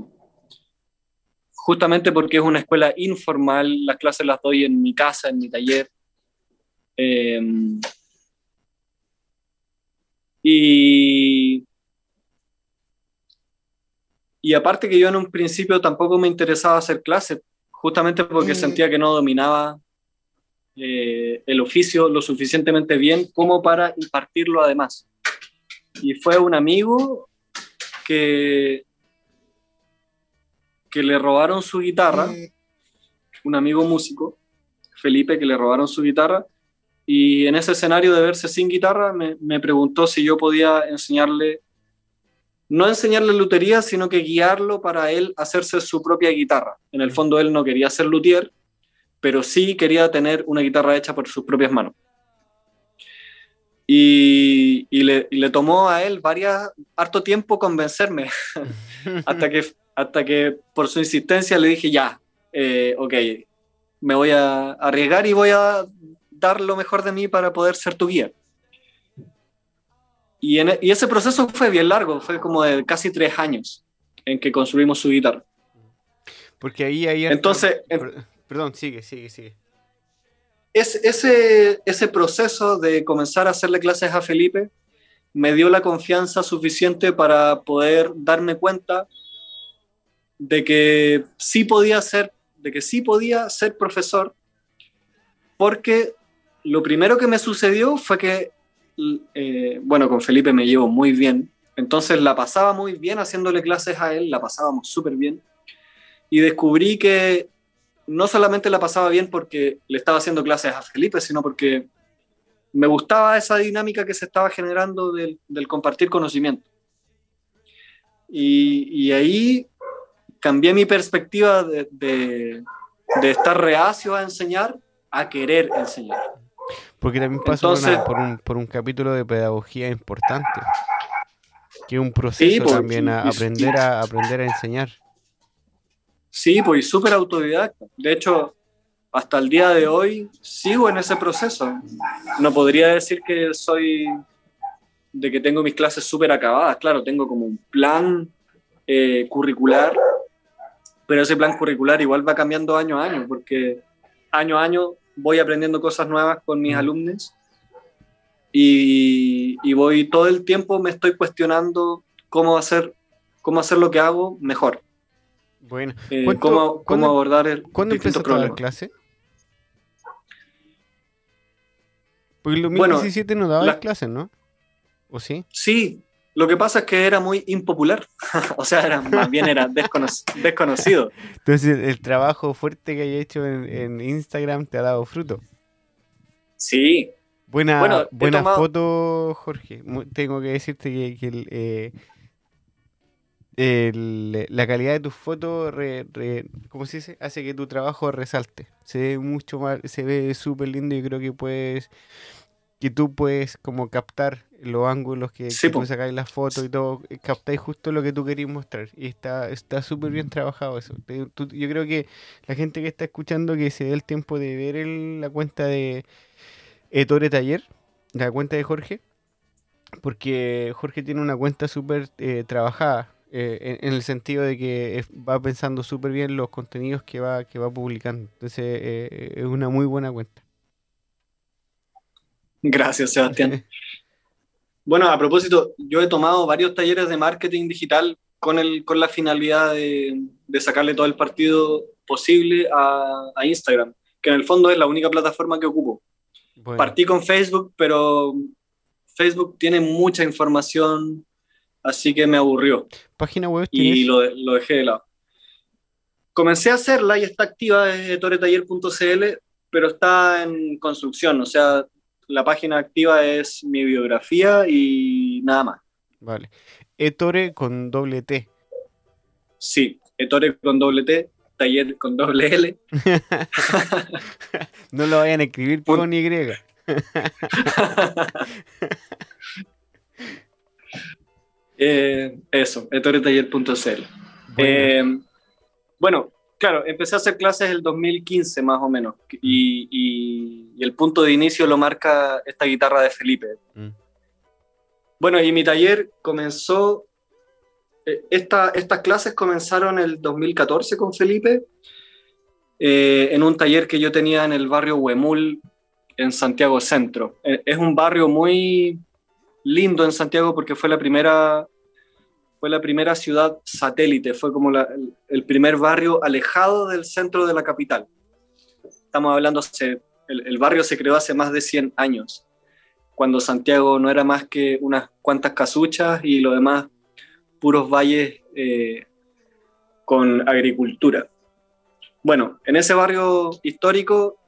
justamente porque es una escuela informal, las clases las doy en mi casa, en mi taller. Eh, y, y aparte que yo en un principio tampoco me interesaba hacer clases, justamente porque mm. sentía que no dominaba eh, el oficio lo suficientemente bien como para impartirlo además. Y fue un amigo que, que le robaron su guitarra, un amigo músico, Felipe, que le robaron su guitarra, y en ese escenario de verse sin guitarra me, me preguntó si yo podía enseñarle, no enseñarle lutería, sino que guiarlo para él hacerse su propia guitarra. En el fondo él no quería ser luthier, pero sí quería tener una guitarra hecha por sus propias manos. Y, y, le, le, tomó a él varias, harto tiempo convencerme, hasta, que, hasta que por su insistencia le dije, ya, eh, ok, me voy a arriesgar y voy a dar lo mejor de mí para poder ser tu guía. Y, en, y ese proceso fue bien largo, fue como de casi tres años en que construimos su guitarra. Porque ahí, ahí Entonces, Perdón, sigue, sigue, sigue. Es, ese, ese proceso de comenzar a hacerle clases a Felipe me dio la confianza suficiente para poder darme cuenta de que sí podía ser, de que sí podía ser profesor, porque lo primero que me sucedió fue que, eh, bueno, con Felipe me llevo muy bien, entonces la pasaba muy bien haciéndole clases a él, la pasábamos súper bien, y descubrí que no solamente la pasaba bien porque le estaba haciendo clases a Felipe, sino porque me gustaba esa dinámica que se estaba generando del, compartir conocimiento. Y, ahí cambié mi perspectiva de, estar reacio a enseñar a querer enseñar. Porque también pasó por, un, capítulo de pedagogía importante, que es un proceso también a aprender, a aprender a enseñar. Sí, pues súper autodidacta. De hecho, hasta el día de hoy sigo en ese proceso. No podría decir que soy de que tengo mis clases súper acabadas. Claro, tengo como un plan eh, curricular, pero ese plan curricular igual va cambiando año a año, porque año a año voy aprendiendo cosas nuevas con mis alumnos y, y voy todo el tiempo me estoy cuestionando cómo hacer, cómo hacer lo que hago mejor. Bueno, eh, ¿cómo, abordar el ¿Cuándo empezaste a dar clase? Porque en 2017 no daba clases, ¿no? ¿O sí? Sí, lo que pasa es que era muy impopular. o sea, era, más bien era desconocido. Entonces, el trabajo fuerte que hay hecho en, Instagram te ha dado fruto. Sí. Buena, buena foto, Jorge. Tengo que decirte que, el, eh, la calidad de tus fotos, ¿cómo se dice? Hace que tu trabajo resalte. Se ve mucho más, se ve súper lindo y creo que puedes, que tú puedes como captar los ángulos que, sí, que sacáis las fotos y todo, eh, captáis justo lo que tú querías mostrar. Y está está súper bien trabajado eso. yo creo que la gente que está escuchando que se dé el tiempo de ver la cuenta de Ettore Taller, la cuenta de Jorge, porque Jorge tiene una cuenta súper eh, trabajada eh, en, el sentido de que va pensando súper bien los contenidos que va, que va publicando. Entonces eh, es una muy buena cuenta. Gracias, Sebastián. bueno, a propósito, yo he tomado varios talleres de marketing digital con, el, con la finalidad de, sacarle todo el partido posible a, Instagram, que en el fondo es la única plataforma que ocupo. Partí con Facebook, pero Facebook tiene mucha información así que me aburrió. ¿Página web? Y lo, lo, dejé de lado. Comencé a hacerla y está activa desde toretaller.cl, pero está en construcción, o sea, la página activa es mi biografía y nada más. Vale. Ettore con doble T. Sí, Ettore con doble T, taller con doble L. no lo vayan a escribir con Y. eh, eso, ettoretaller.cl. Eh, bueno, claro, empecé a hacer clases el 2015 más o menos y, el punto de inicio lo marca esta guitarra de Felipe. Mm. Bueno, y mi taller comenzó, eh, estas clases comenzaron el 2014 con Felipe eh, en un taller que yo tenía en el barrio Huemul en Santiago Centro. Eh, es un barrio muy lindo en Santiago porque fue la primera fue la primera ciudad satélite, fue como el, primer barrio alejado del centro de la capital. Estamos hablando, el, barrio se creó hace más de 100 años, cuando Santiago no era más que unas cuantas casuchas y lo demás puros valles eh, con agricultura. Bueno, en ese barrio histórico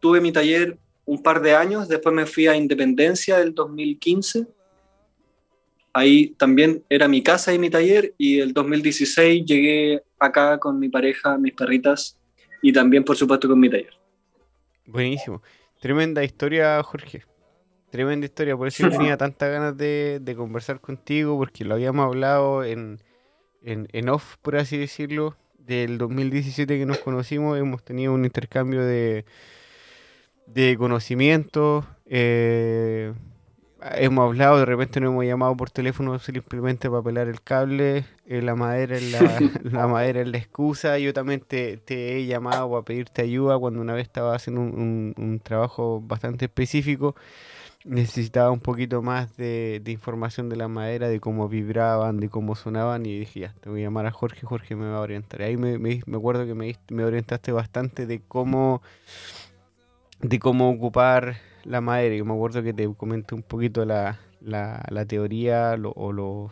tuve mi taller un par de años, después me fui a Independencia el 2015 ahí también era mi casa y mi taller y el 2016 llegué acá con mi pareja, mis perritas y también por supuesto con mi taller. Buenísimo. Tremenda historia, Jorge. Tremenda historia. Por eso yo tenía tantas ganas de, conversar contigo porque lo habíamos hablado en, en, off, por así decirlo, del 2017 que nos conocimos. Hemos tenido un intercambio de, de conocimientos. Eh, hemos hablado, de repente nos hemos llamado por teléfono simplemente para pelar el cable, eh, la madera es la, madera es la excusa, yo también te, he llamado para pedirte ayuda cuando una vez estaba haciendo un, trabajo bastante específico, necesitaba un poquito más de, información de la madera, de cómo vibraban, de cómo sonaban y dije ya, te voy a llamar a Jorge, Jorge me va a orientar. Ahí me, me, acuerdo que me, me orientaste bastante de cómo, de cómo ocupar la madera. Yo me acuerdo que te comenté un poquito la, la, teoría o lo,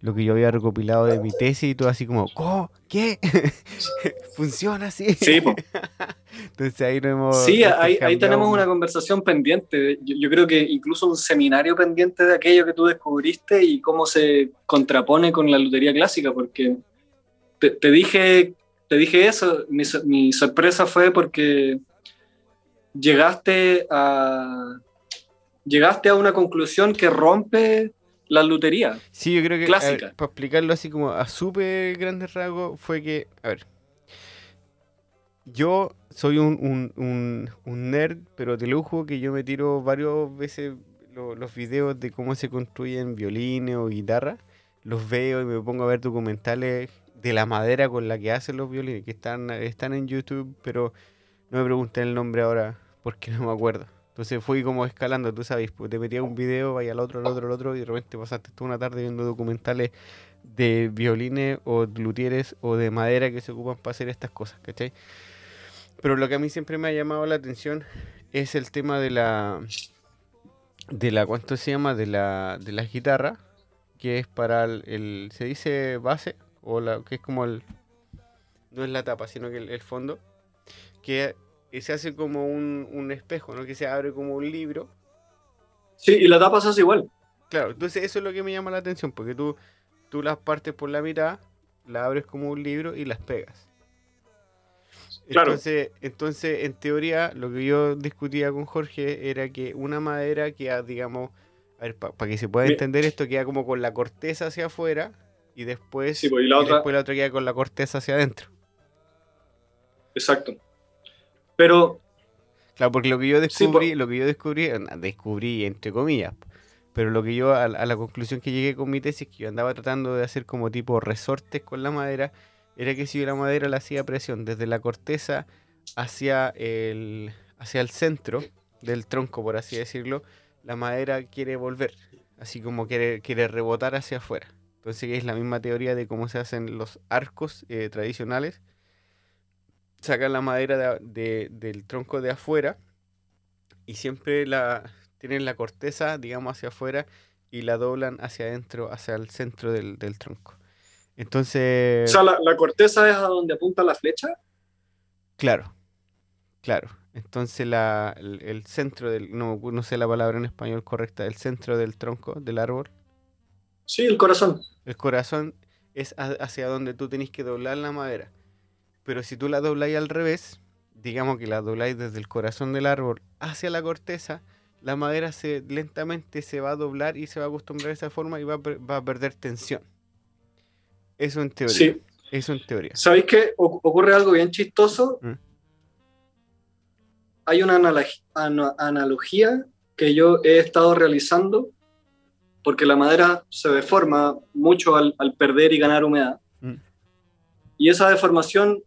lo, que yo había recopilado de mi tesis y todo así como, ¿cómo? ¿Qué? ¿Funciona así? Sí, Entonces ahí no hemos... Sí, ahí, ahí tenemos una conversación pendiente. Yo, creo que incluso un seminario pendiente de aquello que tú descubriste y cómo se contrapone con la lutería clásica, porque te, dije, te dije eso, mi, mi sorpresa fue porque llegaste a, llegaste a una conclusión que rompe la lutería. Sí, yo creo que clásica. para explicarlo así como a súper grandes rasgos, fue que, a ver, yo soy un, un, nerd, pero de lujo que yo me tiro varias veces los videos de cómo se construyen violines o guitarras. Los veo y me pongo a ver documentales de la madera con la que hacen los violines, que están, están en YouTube, pero no me pregunten el nombre ahora porque no me acuerdo. Entonces fui como escalando, tú sabes, pues te metías un video, vaya al otro, al otro, al otro, y de repente pasaste toda una tarde viendo documentales de violines o luthieres o de madera que se ocupan para hacer estas cosas, ¿cachai? Pero lo que a mí siempre me ha llamado la atención es el tema de la. de la. ¿cuánto se llama? de la. de la guitarra, que es para el, se dice base, o la. que es como el. no es la tapa, sino que el fondo. Que y se hace como un, espejo, ¿no? Que se abre como un libro. Sí, y la tapa se hace igual. Claro, entonces eso es lo que me llama la atención, porque tú, tú las partes por la mitad, la abres como un libro y las pegas. Claro. Entonces, entonces, en teoría, lo que yo discutía con Jorge era que una madera queda, digamos, a ver, para que se pueda entender esto, queda como con la corteza hacia afuera y después, pues, la, otra... después la otra queda con la corteza hacia adentro. Exacto. Pero. Claro, porque lo que yo descubrí, lo que yo descubrí, descubrí entre comillas, pero lo que yo, a, la conclusión que llegué con mi tesis, que yo andaba tratando de hacer como tipo resortes con la madera, era que si la madera la hacía presión desde la corteza hacia el, hacia el centro del tronco, por así decirlo, la madera quiere volver, así como quiere, quiere rebotar hacia afuera. Entonces es la misma teoría de cómo se hacen los arcos eh, tradicionales, sacan la madera del tronco de afuera y siempre la tienen la corteza, digamos, hacia afuera y la doblan hacia adentro, hacia el centro del, tronco. Entonces... O sea, la, corteza es a donde apunta la flecha. Claro, claro. Entonces la, el, el centro del, no, no sé la palabra en español correcta, el centro del tronco del árbol, Sí, el corazón. el corazón es a- hacia donde tú tenés que doblar la madera. Pero si tú la dobláis al revés, digamos que la dobláis desde el corazón del árbol hacia la corteza, la madera se lentamente se va a doblar y se va a acostumbrar a esa forma y va a, per- va a perder tensión. Eso en teoría. Sí. Eso en teoría. ¿Sabéis que ocurre algo bien chistoso? Mm. Hay una analog- ana- analogía que yo he estado realizando porque la madera se deforma mucho al, al perder y ganar humedad. Mm. Y esa deformación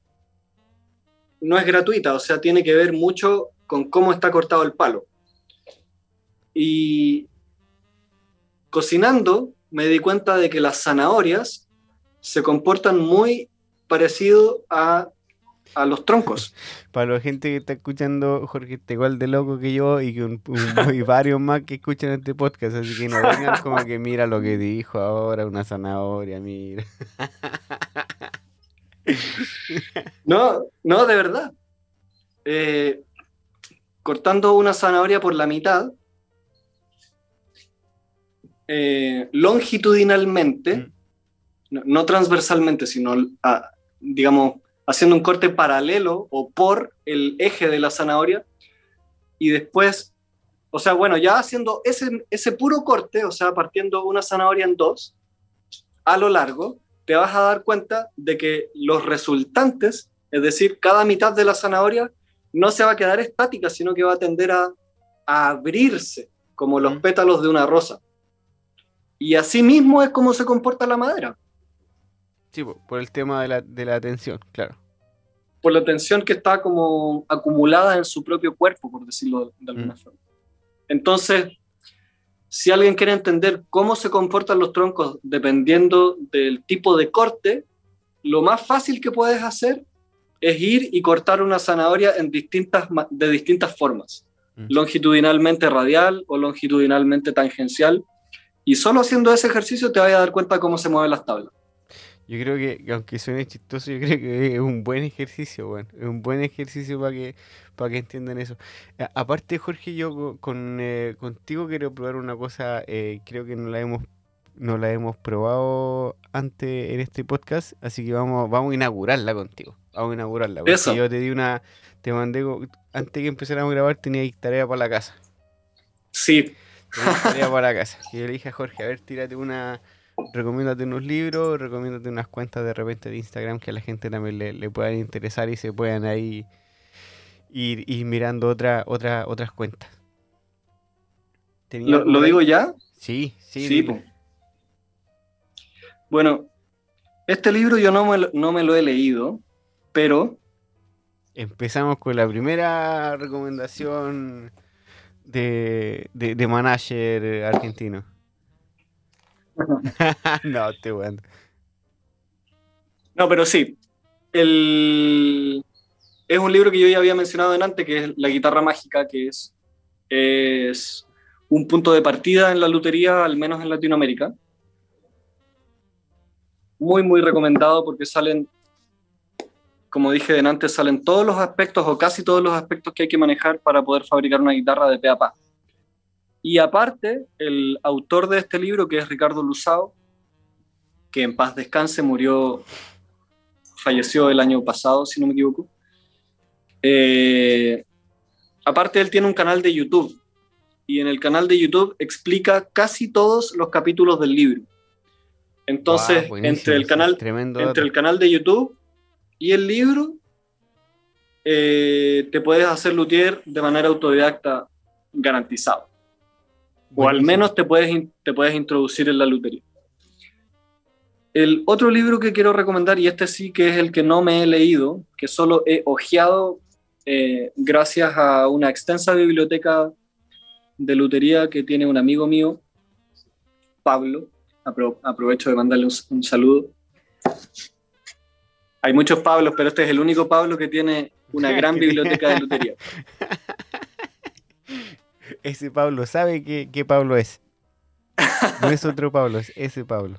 no es gratuita, o sea, tiene que ver mucho con cómo está cortado el palo. Y cocinando me di cuenta de que las zanahorias se comportan muy parecido a, a los troncos. Para la gente que está escuchando, Jorge está igual de loco que yo y, que un- un- y varios más que escuchan este podcast, así que no vengan como que mira lo que dijo ahora, una zanahoria, mira. No, no, de verdad. Eh, cortando una zanahoria por la mitad, eh, longitudinalmente, Mm. no, no transversalmente, sino, ah, digamos, haciendo un corte paralelo o por el eje de la zanahoria, y después, o sea, bueno, ya haciendo ese, ese puro corte, o sea, partiendo una zanahoria en dos, a lo largo, te vas a dar cuenta de que los resultantes, es decir, cada mitad de la zanahoria, no se va a quedar estática, sino que va a tender a, a abrirse, como los pétalos de una rosa. Y así mismo es como se comporta la madera, Sí, po, por el tema de la, de la tensión, claro. por la tensión que está como acumulada en su propio cuerpo, por decirlo de alguna Mm. forma. Entonces, si alguien quiere entender cómo se comportan los troncos dependiendo del tipo de corte, lo más fácil que puedes hacer es ir y cortar una zanahoria en distintas, ma- de distintas formas, Mm. longitudinalmente radial o longitudinalmente tangencial, y solo haciendo ese ejercicio te vas a dar cuenta cómo se mueven las tablas. Yo creo que, que aunque suene chistoso, yo creo que es un buen ejercicio, bueno, es un buen ejercicio para que, para que entiendan eso. A- aparte, Jorge, yo co- con, eh, contigo quiero probar una cosa, eh, creo que no la hemos, no la hemos probado antes en este podcast, así que vamos, vamos a inaugurarla contigo. Vamos a inaugurarla. Porque Eso. yo te di una, te mandé, antes que empezáramos a grabar, tenía tarea para la casa. Sí, Tenía tarea para la casa. Y yo le dije a Jorge, a ver, tírate una, recomiéndate unos libros, recomiéndate unas cuentas de repente de Instagram que a la gente también le, le puedan interesar y se puedan ahí ir, ir mirando otra, otra, otras cuentas. ¿Tenía ¿lo, digo ya? Sí, sí. Bueno, este libro yo no me, lo- no me lo he leído, pero Empezamos con la primera recomendación de, de, de manager argentino. no, estoy bueno. no, pero sí. El, es un libro que yo ya había mencionado en antes, que es La guitarra mágica, que es, es un punto de partida en la lutería, al menos en Latinoamérica. Muy, muy recomendado porque salen, como dije antes, salen todos los aspectos o casi todos los aspectos que hay que manejar para poder fabricar una guitarra de pe a pa. Y aparte, el autor de este libro, que es Ricardo Luzao, que en paz descanse, murió, falleció el año pasado, si no me equivoco. Eh, aparte, él tiene un canal de YouTube y en el canal de YouTube explica casi todos los capítulos del libro. Entonces, entre el canal, entre dato. el canal de YouTube y el libro, eh, te puedes hacer luthier de manera autodidacta garantizado. O al menos te puedes, te puedes introducir en la lutería. El otro libro que quiero recomendar, y este sí que es el que no me he leído, que solo he hojeado eh, gracias a una extensa biblioteca de lutería que tiene un amigo mío, Pablo. Apro- aprovecho de mandarle un, un saludo. Hay muchos Pablos, pero este es el único Pablo que tiene una gran biblioteca de lutería. Ese Pablo sabe que, Pablo es. No es otro Pablo, es ese Pablo.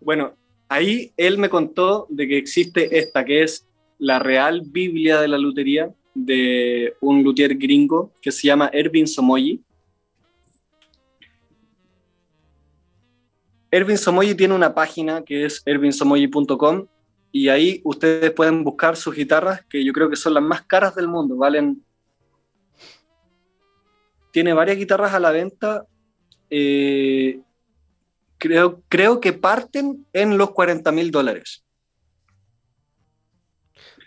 Bueno, ahí él me contó de que existe esta, que es la Real Biblia de la Lutería, de un luthier gringo que se llama Ervin Somoyi. Ervin Somoyi tiene una página que es ervinsomoyi.com y ahí ustedes pueden buscar sus guitarras que yo creo que son las más caras del mundo, valen... Tiene varias guitarras a la venta, eh, creo, creo que parten en los 40 mil dólares.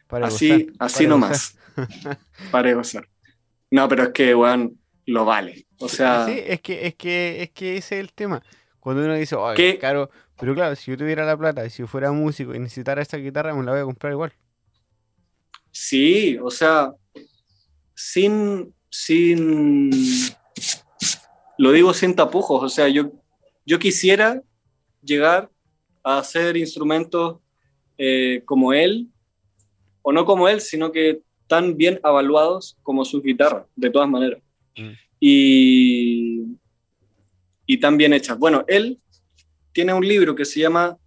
así así nomás. para gozar. No, pero es que, weón, lo vale. O sea... Sí, es que, es que, es que ese es el tema. Cuando uno dice, oye, caro, pero claro, si yo tuviera la plata y si yo fuera músico y necesitara esta guitarra, me la voy a comprar igual. Sí, o sea, sin, sin, lo digo sin tapujos, o sea, yo, yo quisiera llegar a hacer instrumentos eh, como él, o no como él, sino que tan bien evaluados como sus guitarras, de todas maneras. Mm. Y, y tan bien hechas. Bueno, él tiene un libro que se llama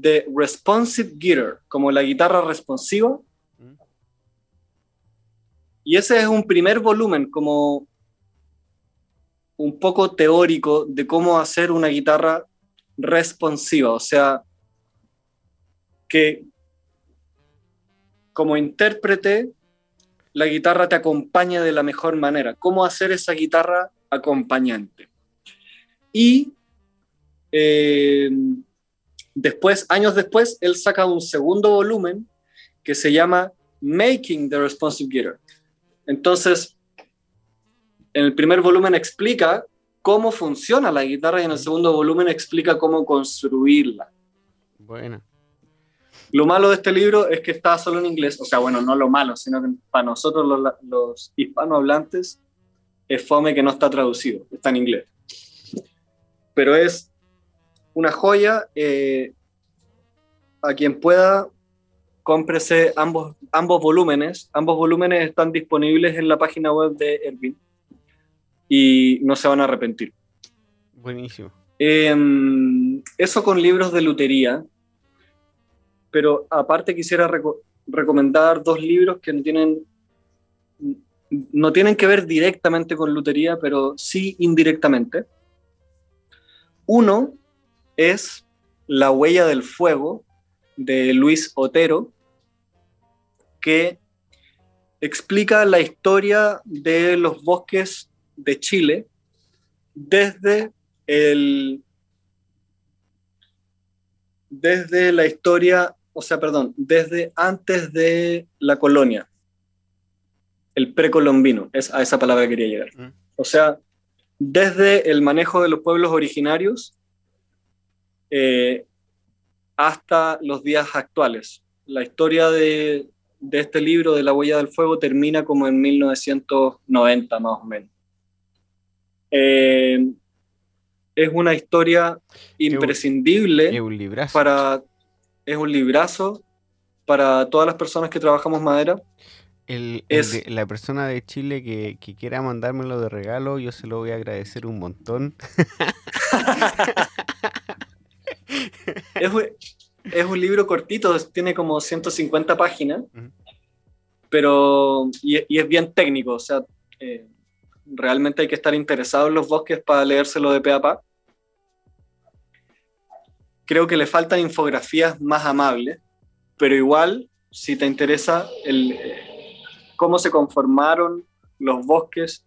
The Responsive Guitar, como la guitarra responsiva. Y ese es un primer volumen, como un poco teórico de cómo hacer una guitarra responsiva, o sea, que como intérprete, la guitarra te acompaña de la mejor manera, cómo hacer esa guitarra acompañante. Y eh, después, años después, él saca un segundo volumen que se llama Making the Responsive Guitar. Entonces, en el primer volumen explica cómo funciona la guitarra y en el segundo volumen explica cómo construirla. Bueno. Lo malo de este libro es que está solo en inglés, o sea, bueno, no lo malo, sino que para nosotros los, los hispanohablantes es fome que no está traducido, está en inglés. Pero es una joya. Eh, a quien pueda, cómprese ambos, ambos volúmenes. Ambos volúmenes están disponibles en la página web de Erwin y no se van a arrepentir. Buenísimo. Em, eso con libros de lutería, pero aparte quisiera recomendar dos libros que no tienen, no tienen que ver directamente con lutería, pero sí indirectamente. Uno es La huella del fuego de Luis Otero, que explica la historia de los bosques de Chile desde el desde la historia, o sea, perdón, desde antes de la colonia, el precolombino, es a esa palabra quería llegar. Mm. O sea, desde el manejo de los pueblos originarios eh, hasta los días actuales. La historia de, este libro, de La huella del fuego, termina como en 1990 más o menos. Eh, es una historia imprescindible es un, librazo. para es un librazo para todas las personas que trabajamos madera. es, la persona de Chile que, que, quiera mandármelo de regalo, yo se lo voy a agradecer un montón. es, un, libro cortito, tiene como 150 páginas, pero y, es bien técnico, o sea, eh, realmente hay que estar interesado en los bosques para leérselo de pe a pa. Creo que le faltan infografías más amables, pero igual, si te interesa el, eh, cómo se conformaron los bosques,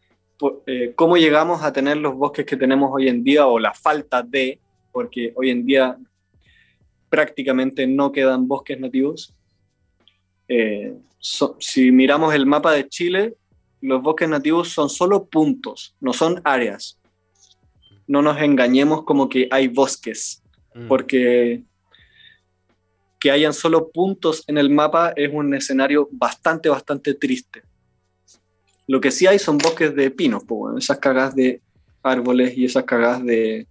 eh, cómo llegamos a tener los bosques que tenemos hoy en día o la falta de, porque hoy en día prácticamente no quedan bosques nativos. Eh, si miramos el mapa de Chile, los bosques nativos son solo puntos, no son áreas. No nos engañemos como que hay bosques, mm. porque que hayan solo puntos en el mapa es un escenario bastante, bastante triste. Lo que sí hay son bosques de pinos, esas cagas de árboles y esas cagas de,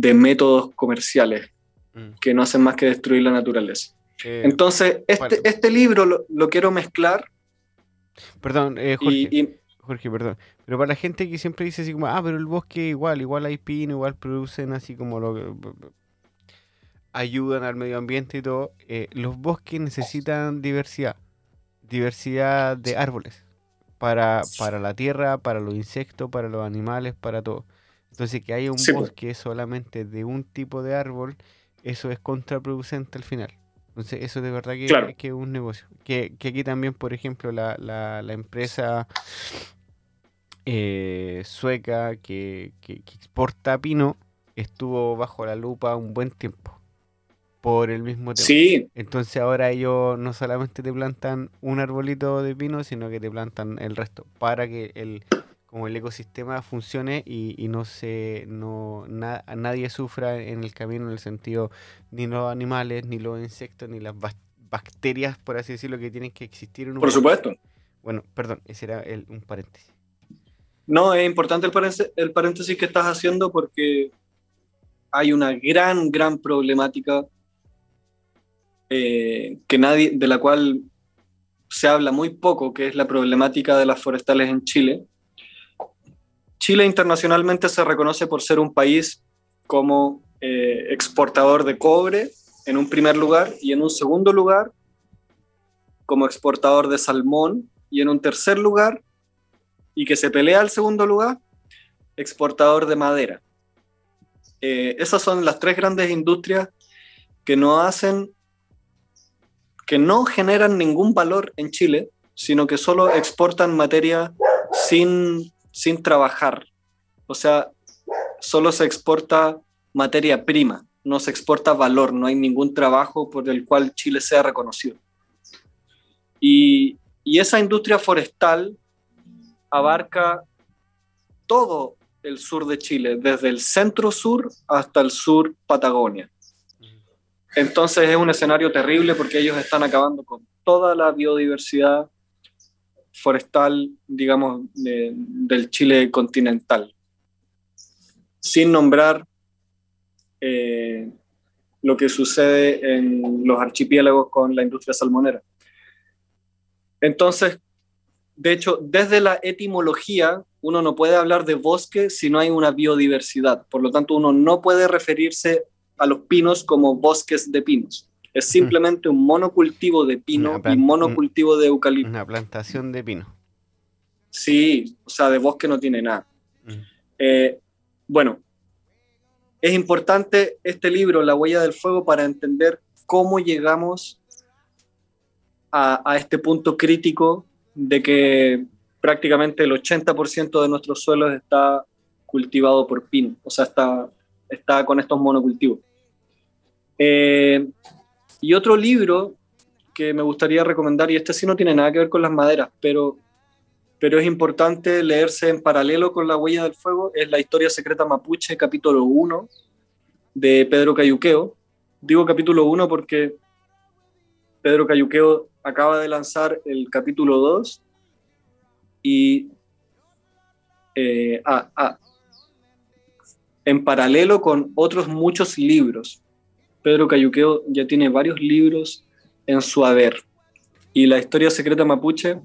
de métodos comerciales Mm. que no hacen más que destruir la naturaleza. Eh, Entonces, este, este libro lo, quiero mezclar. Perdón, eh, Jorge, Jorge, perdón. Pero para la gente que siempre dice así como, ah, pero el bosque igual, igual hay pino, igual producen así como lo ayudan al medio ambiente y todo. Eh, los bosques necesitan diversidad. diversidad de árboles para, para la tierra, para los insectos, para los animales, para todo. Entonces, que haya un bosque solamente de un tipo de árbol, eso es contraproducente al final. Entonces, eso de verdad que, que es un negocio. Que, aquí también, por ejemplo, la, la, empresa eh, sueca que, que, exporta pino estuvo bajo la lupa un buen tiempo por el mismo tema. Sí. Entonces ahora ellos no solamente te plantan un arbolito de pino, sino que te plantan el resto para que el como el ecosistema funcione y, no se no nadie sufra en el camino en el sentido ni los animales ni los insectos ni las bacterias por así decirlo que tienen que existir en un por supuesto. Bueno perdón ese era el, un paréntesis. No es importante el paréntesis, el paréntesis que estás haciendo porque hay una gran gran problemática eh, que nadie de la cual se habla muy poco que es la problemática de las forestales en Chile Chile internacionalmente se reconoce por ser un país como eh, exportador de cobre en un primer lugar y en un segundo lugar como exportador de salmón y en un tercer lugar y que se pelea al segundo lugar exportador de madera. Eh, esas son las tres grandes industrias que no hacen, que no generan ningún valor en Chile, sino que solo exportan materia sin sin trabajar. O sea, solo se exporta materia prima, no se exporta valor, no hay ningún trabajo por el cual Chile sea reconocido. Y, esa industria forestal abarca todo el sur de Chile, desde el centro sur hasta el sur Patagonia. Entonces es un escenario terrible porque ellos están acabando con toda la biodiversidad forestal, digamos, del Chile continental, sin nombrar eh, lo que sucede en los archipiélagos con la industria salmonera. Entonces, de hecho, desde la etimología, uno no puede hablar de bosque si no hay una biodiversidad. Por lo tanto, uno no puede referirse a los pinos como bosques de pinos. Es simplemente un monocultivo de pino y monocultivo de eucalipto. Una plantación de pino. Sí, o sea, de bosque no tiene nada. Eh, bueno, es importante este libro, La huella del fuego, para entender cómo llegamos a, a este punto crítico de que prácticamente el 80% de nuestros suelos está cultivado por pino, o sea, está, está con estos monocultivos. Eh, y otro libro que me gustaría recomendar, y este sí no tiene nada que ver con las maderas, pero, pero es importante leerse en paralelo con La Huella del Fuego, es La Historia Secreta Mapuche, capítulo 1, de Pedro Cayuqueo. Digo capítulo 1 porque Pedro Cayuqueo acaba de lanzar el capítulo 2 y eh, en paralelo con otros muchos libros. Pedro Cayuqueo ya tiene varios libros en su haber. Y la historia secreta mapuche,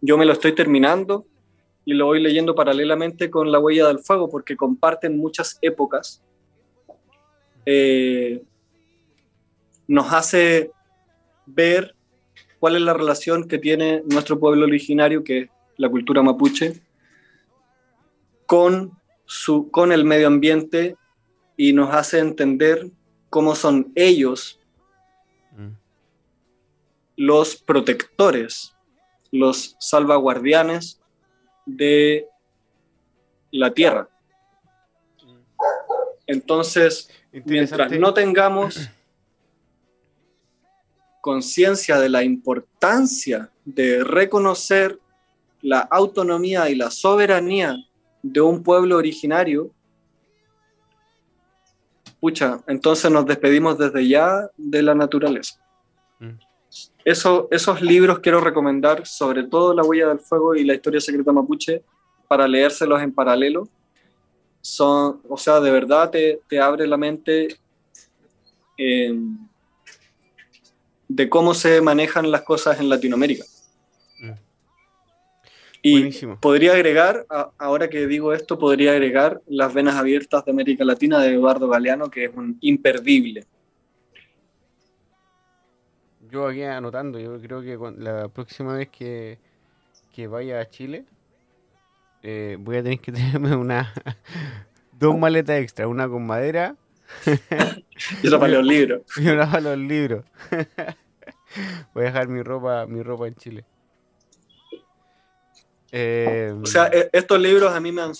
yo me lo estoy terminando y lo voy leyendo paralelamente con La huella del fuego porque comparten muchas épocas. Eh, nos hace ver cuál es la relación que tiene nuestro pueblo originario, que es la cultura mapuche, con, su, con el medio ambiente y nos hace entender cómo son ellos mm. los protectores, los salvaguardianes de la tierra. Entonces, mientras no tengamos conciencia de la importancia de reconocer la autonomía y la soberanía de un pueblo originario, entonces nos despedimos desde ya de la naturaleza. Mm. Eso, esos libros quiero recomendar, sobre todo La huella del fuego y La historia secreta mapuche, para leérselos en paralelo. Son, o sea, de verdad te, te abre la mente em, de cómo se manejan las cosas en Latinoamérica. Y podría agregar, ahora que digo esto, podría agregar Las Venas Abiertas de América Latina de Eduardo Galeano, que es un imperdible. Yo aquí anotando, yo creo que la próxima vez que, que vaya a Chile, eh, voy a tener que tenerme una dos maletas extra, una con madera y otra para los libros. Y una para los libros. voy a dejar mi ropa, mi ropa en Chile. O sea, e, estos libros a mí me han,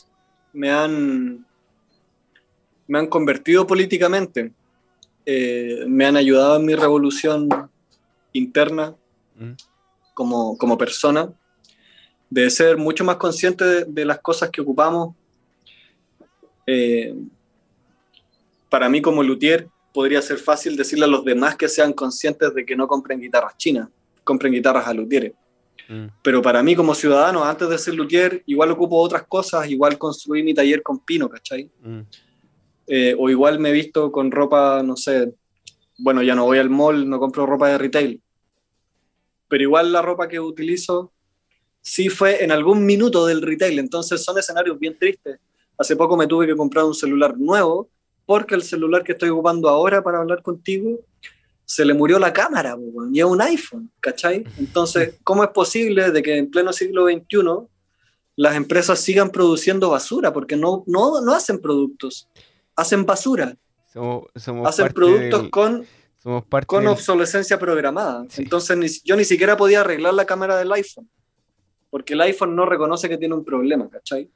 me han, me han convertido políticamente. Eh, me han ayudado en mi revolución interna mm. como, como persona de ser mucho más consciente de, las cosas que ocupamos. Eh, para mí como luthier podría ser fácil decirle a los demás que sean conscientes de que no compren guitarras chinas, compren guitarras a luthieres. Mm. Pero para mí como ciudadano, antes de ser luthier, igual ocupo otras cosas, igual construí mi taller con pino, ¿cachai? Mm. Eh, o igual me he visto con ropa, no sé, bueno, ya no voy al mall, no compro ropa de retail. Pero igual la ropa que utilizo sí fue en algún minuto del retail, entonces son escenarios bien tristes. Hace poco me tuve que comprar un celular nuevo porque el celular que estoy ocupando ahora para hablar contigo se le murió la cámara, y es un iPhone, ¿cachai? Entonces, ¿cómo es posible de que en pleno siglo XXI las empresas sigan produciendo basura? Porque no, no, no hacen productos, hacen basura. hacen productos con, con obsolescencia programada. Entonces, yo ni siquiera podía arreglar la cámara del iPhone porque el iPhone no reconoce que tiene un problema, ¿cachai?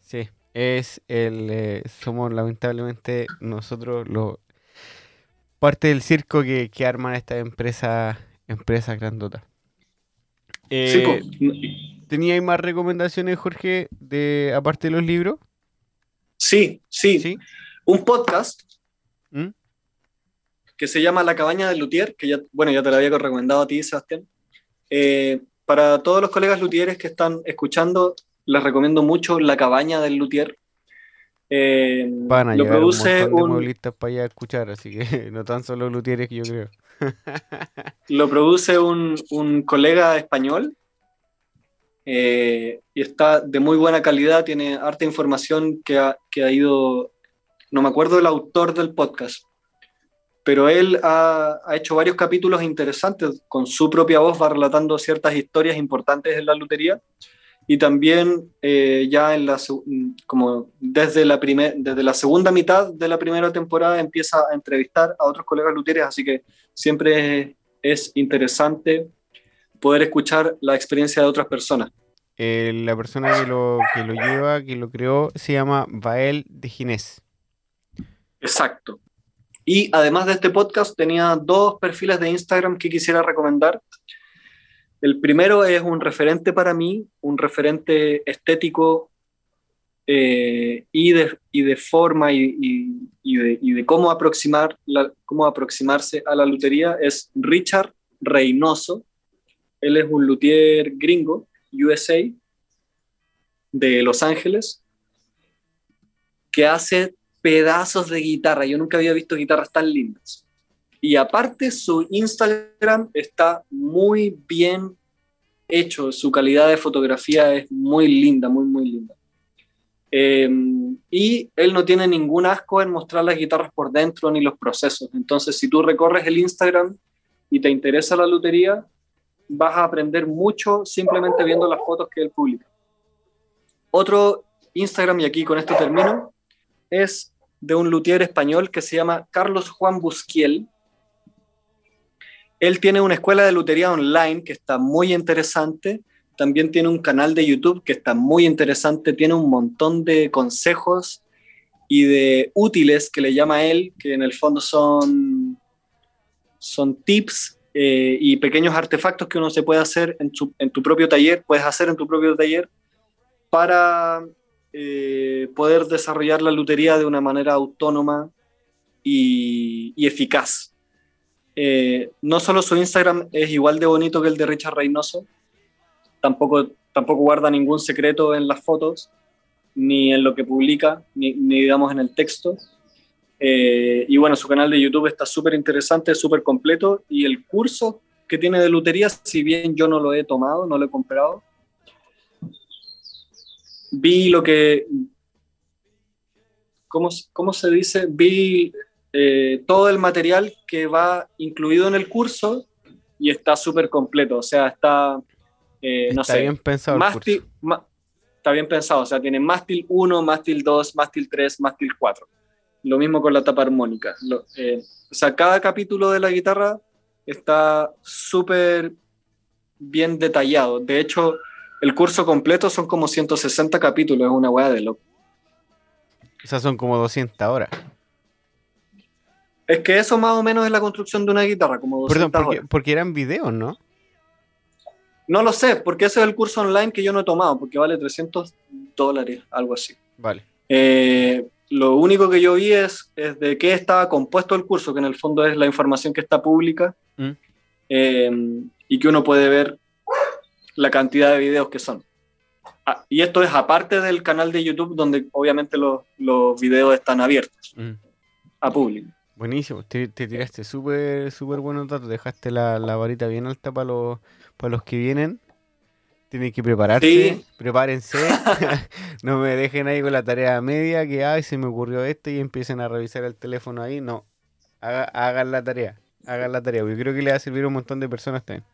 Sí, es el, eh, somos lamentablemente nosotros los parte del circo que, que arman esta empresa empresa grandota. Eh, ¿Teníais más recomendaciones, Jorge, de aparte de los libros? Sí, sí. Un podcast ¿Mm? que se llama La cabaña del Luthier, que ya, bueno, ya te lo había recomendado a ti, Sebastián. Eh, para todos los colegas luthieres que están escuchando, les recomiendo mucho La cabaña del luthier. Eh, Van a lo produce un, montón de para allá a escuchar, así que no tan solo luthieres que yo creo. lo produce un, un colega español eh, y está de muy buena calidad, tiene harta información que ha, que ha ido, no me acuerdo el autor del podcast, pero él ha, hecho varios capítulos interesantes, con su propia voz va relatando ciertas historias importantes en la lutería y también eh, ya en la, como desde, la primer, desde la segunda mitad de la primera temporada empieza a entrevistar a otros colegas luteres, así que siempre es, interesante poder escuchar la experiencia de otras personas. Eh, la persona que lo, que lo lleva, que lo creó, se llama Bael de Ginés. Exacto. Y además de este podcast, tenía dos perfiles de Instagram que quisiera recomendar. El primero es un referente para mí, un referente estético eh, y, de, forma y, de, cómo, cómo aproximarse a la lutería, es Richard Reynoso. Él es un luthier gringo, USA, de Los Ángeles, que hace pedazos de guitarra. Yo nunca había visto guitarras tan lindas. Y aparte su Instagram está muy bien hecho, su calidad de fotografía es muy linda, muy, muy linda. Em, y él no tiene ningún asco en mostrar las guitarras por dentro ni los procesos. Entonces, si tú recorres el Instagram y te interesa la lutería, vas a aprender mucho simplemente viendo las fotos que él publica. Otro Instagram, y aquí con esto termino, es de un luthier español que se llama Carlos Juan Busquiel. Él tiene una escuela de lutería online que está muy interesante. También tiene un canal de YouTube que está muy interesante. Tiene un montón de consejos y de útiles que le llama él, que en el fondo son, son tips eh, y pequeños artefactos que uno se puede hacer en, en tu propio taller, puedes hacer en tu propio taller para eh, poder desarrollar la lutería de una manera autónoma y, eficaz. Eh, no solo su Instagram es igual de bonito que el de Richard Reynoso, tampoco, tampoco guarda ningún secreto en las fotos, ni en lo que publica, ni, digamos en el texto. Eh, y bueno, su canal de YouTube está súper interesante, súper completo, y el curso que tiene de lutería, si bien yo no lo he tomado, no lo he comprado, vi lo que, ¿cómo, cómo se dice? Vi eh, todo el material que va incluido en el curso y está súper completo. O sea, está, eh, no Está sé, bien pensado el mástil, curso. ma- está bien pensado. O sea, tiene mástil 1, mástil 2, mástil 3, mástil 4. Lo mismo con la tapa armónica. Lo- eh, o sea, cada capítulo de la guitarra está súper bien detallado. De hecho, el curso completo son como 160 capítulos, es una weá de loco. O sea, son como 200 horas. Es que eso más o menos es la construcción de una guitarra, como 200 Perdón, porque, porque eran videos, ¿no? No lo sé, porque ese es el curso online que yo no he tomado, porque vale 300 dólares, algo así. Vale. Eh, lo único que yo vi es, es de qué estaba compuesto el curso, que en el fondo es la información que está pública Mm. eh, y que uno puede ver la cantidad de videos que son. Ah, y esto es aparte del canal de YouTube, donde obviamente los, los videos están abiertos Mm. a público. Buenísimo, te, te tiraste súper súper buenos datos, dejaste la, la varita bien alta para los, para los que vienen. Tienen que prepararse, Sí. prepárense, no me dejen ahí con la tarea media que ay se me ocurrió esto y empiecen a revisar el teléfono ahí, no, Haga- hagan la tarea, hagan la tarea, porque creo que le va a servir a un montón de personas también.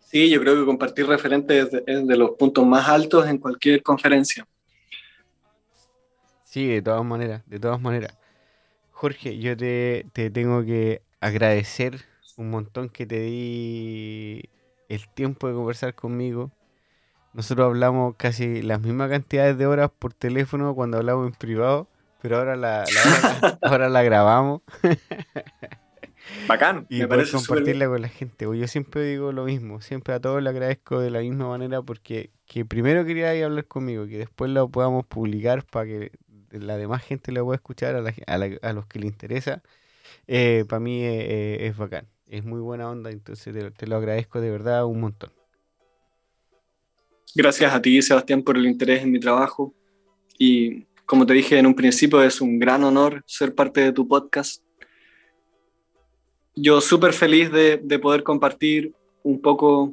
Sí, yo creo que compartir referentes es de, es de los puntos más altos en cualquier conferencia. Sí, de todas maneras, de todas maneras. Jorge, yo te, te tengo que agradecer un montón que te di el tiempo de conversar conmigo. Nosotros hablamos casi las mismas cantidades de horas por teléfono cuando hablamos en privado, pero ahora la, la- ahora la grabamos Bacán, y me parece compartirla con la gente. Pues Yo siempre digo lo mismo, siempre a todos le agradezco de la misma manera porque que primero quería ir a hablar conmigo, que después lo podamos publicar para que la demás gente lo pueda escuchar, a, la a la- a los que le interesa. para mí eh, eh, es bacán, es muy buena onda, entonces te, lo agradezco de verdad un montón. Gracias a ti, Sebastián, por el interés en mi trabajo. Y como te dije en un principio, es un gran honor ser parte de tu podcast. Yo súper feliz de, de poder compartir un poco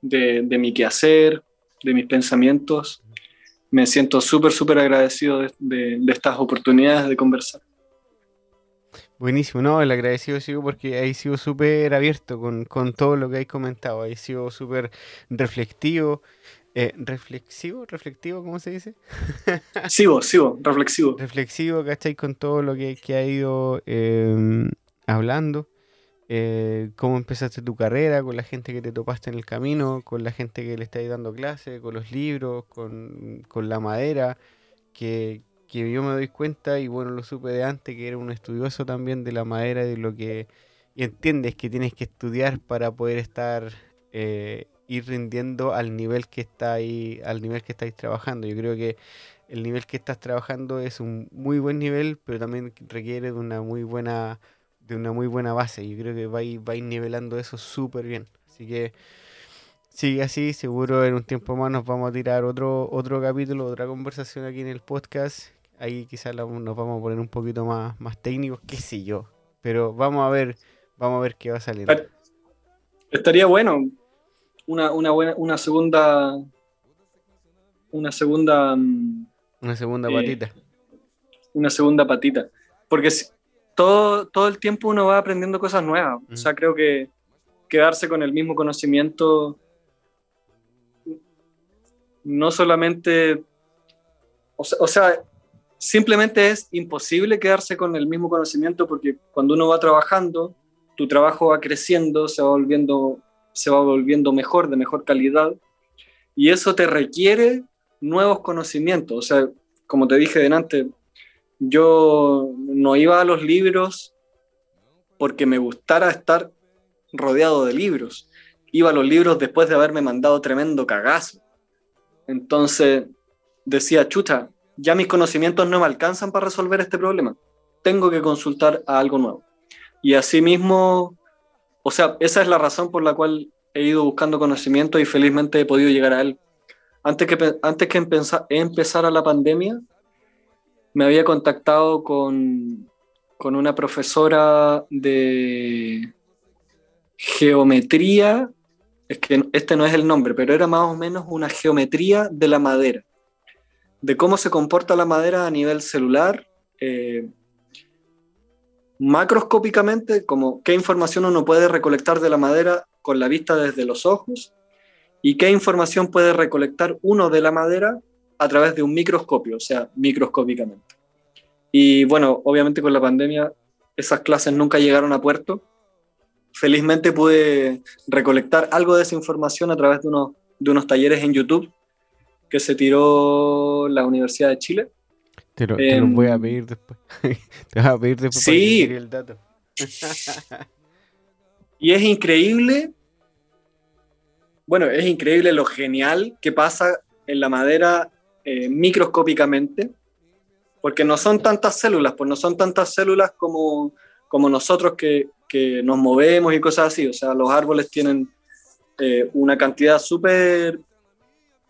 de, de mi quehacer, de mis pensamientos. Me siento súper, súper agradecido de, de- de estas oportunidades de conversar. Buenísimo, no, el agradecido sigo porque he sido súper abierto con, con todo lo que hay comentado, he sido súper reflectivo, eh, reflexivo, reflectivo, ¿cómo se dice? Sigo, sigo, reflexivo. reflexivo, ¿cachai? Con todo lo que, que ha ido eh, hablando. Eh, cómo empezaste tu carrera, con la gente que te topaste en el camino, con la gente que le estáis dando clase, con los libros, con, con la madera, que, que yo me doy cuenta, y bueno, lo supe de antes, que era un estudioso también de la madera, de lo que... Y entiendes que tienes que estudiar para poder estar, eh, ir rindiendo al nivel que está ahí, al nivel que estáis trabajando. Yo creo que el nivel que estás trabajando es un muy buen nivel, pero también requiere de una muy buena, de una muy buena base. Yo creo que vais, vais nivelando eso súper bien. Así que sigue así, seguro en un tiempo más nos vamos a tirar otro, otro capítulo, otra conversación aquí en el podcast. Ahí quizás la- nos vamos a poner un poquito más, más técnicos, qué sé yo. Pero vamos a ver, vamos a ver qué va saliendo. Pero- Estaría bueno una, una buena, una segunda, una segunda, mm, Una segunda eh, patita. una segunda patita, porque si- todo, todo el tiempo uno va aprendiendo cosas nuevas. O sea, creo que quedarse con el mismo conocimiento no solamente, o sea, o sea, simplemente es imposible quedarse con el mismo conocimiento porque cuando uno va trabajando, tu trabajo va creciendo, se va volviendo, se va volviendo mejor, de mejor calidad, y eso te requiere nuevos conocimientos. O sea, como te dije delante, yo no iba a los libros porque me gustara estar rodeado de libros. Iba a los libros después de haberme mandado tremendo cagazo. Entonces decía, chucha, ya mis conocimientos no me alcanzan para resolver este problema. Tengo que consultar a algo nuevo. Y asimismo, o sea, esa es la razón por la cual he ido buscando conocimiento y felizmente he podido llegar a él. Antes que, antes que empeza- empezara la pandemia, me había contactado con, con una profesora de geometría, es que este no es el nombre, pero era más o menos una geometría de la madera, de cómo se comporta la madera a nivel celular, eh, macroscópicamente, como qué información uno puede recolectar de la madera con la vista desde los ojos y qué información puede recolectar uno de la madera a través de un microscopio, o sea, microscópicamente. Y bueno, obviamente con la pandemia esas clases nunca llegaron a puerto. Felizmente pude recolectar algo de esa información a través de unos, de unos talleres en YouTube que se tiró la Universidad de Chile. Te lo, voy a em, pedir después. te voy a pedir después sí. para el dato. y es increíble, bueno, es increíble lo genial que pasa en la madera eh, microscópicamente, porque no son tantas células, pues no son tantas células como, como nosotros que, que nos movemos y cosas así. O sea, los árboles tienen eh, una cantidad súper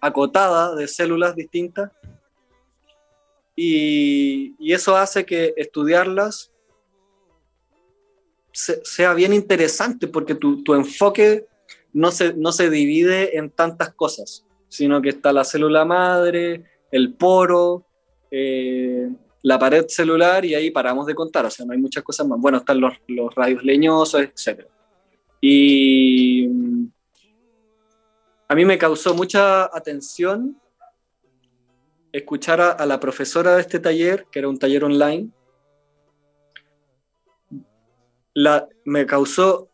acotada de células distintas y, y, eso hace que estudiarlas sea bien interesante porque tu, tu enfoque no se, no se divide en tantas cosas, sino que está la célula madre, el poro, eh, la pared celular y ahí paramos de contar, o sea, no hay muchas cosas más. Bueno, están los, los radios leñosos, etc. Y mm, a mí me causó mucha atención escuchar a, la profesora de este taller, que era un taller online, la, me, causó,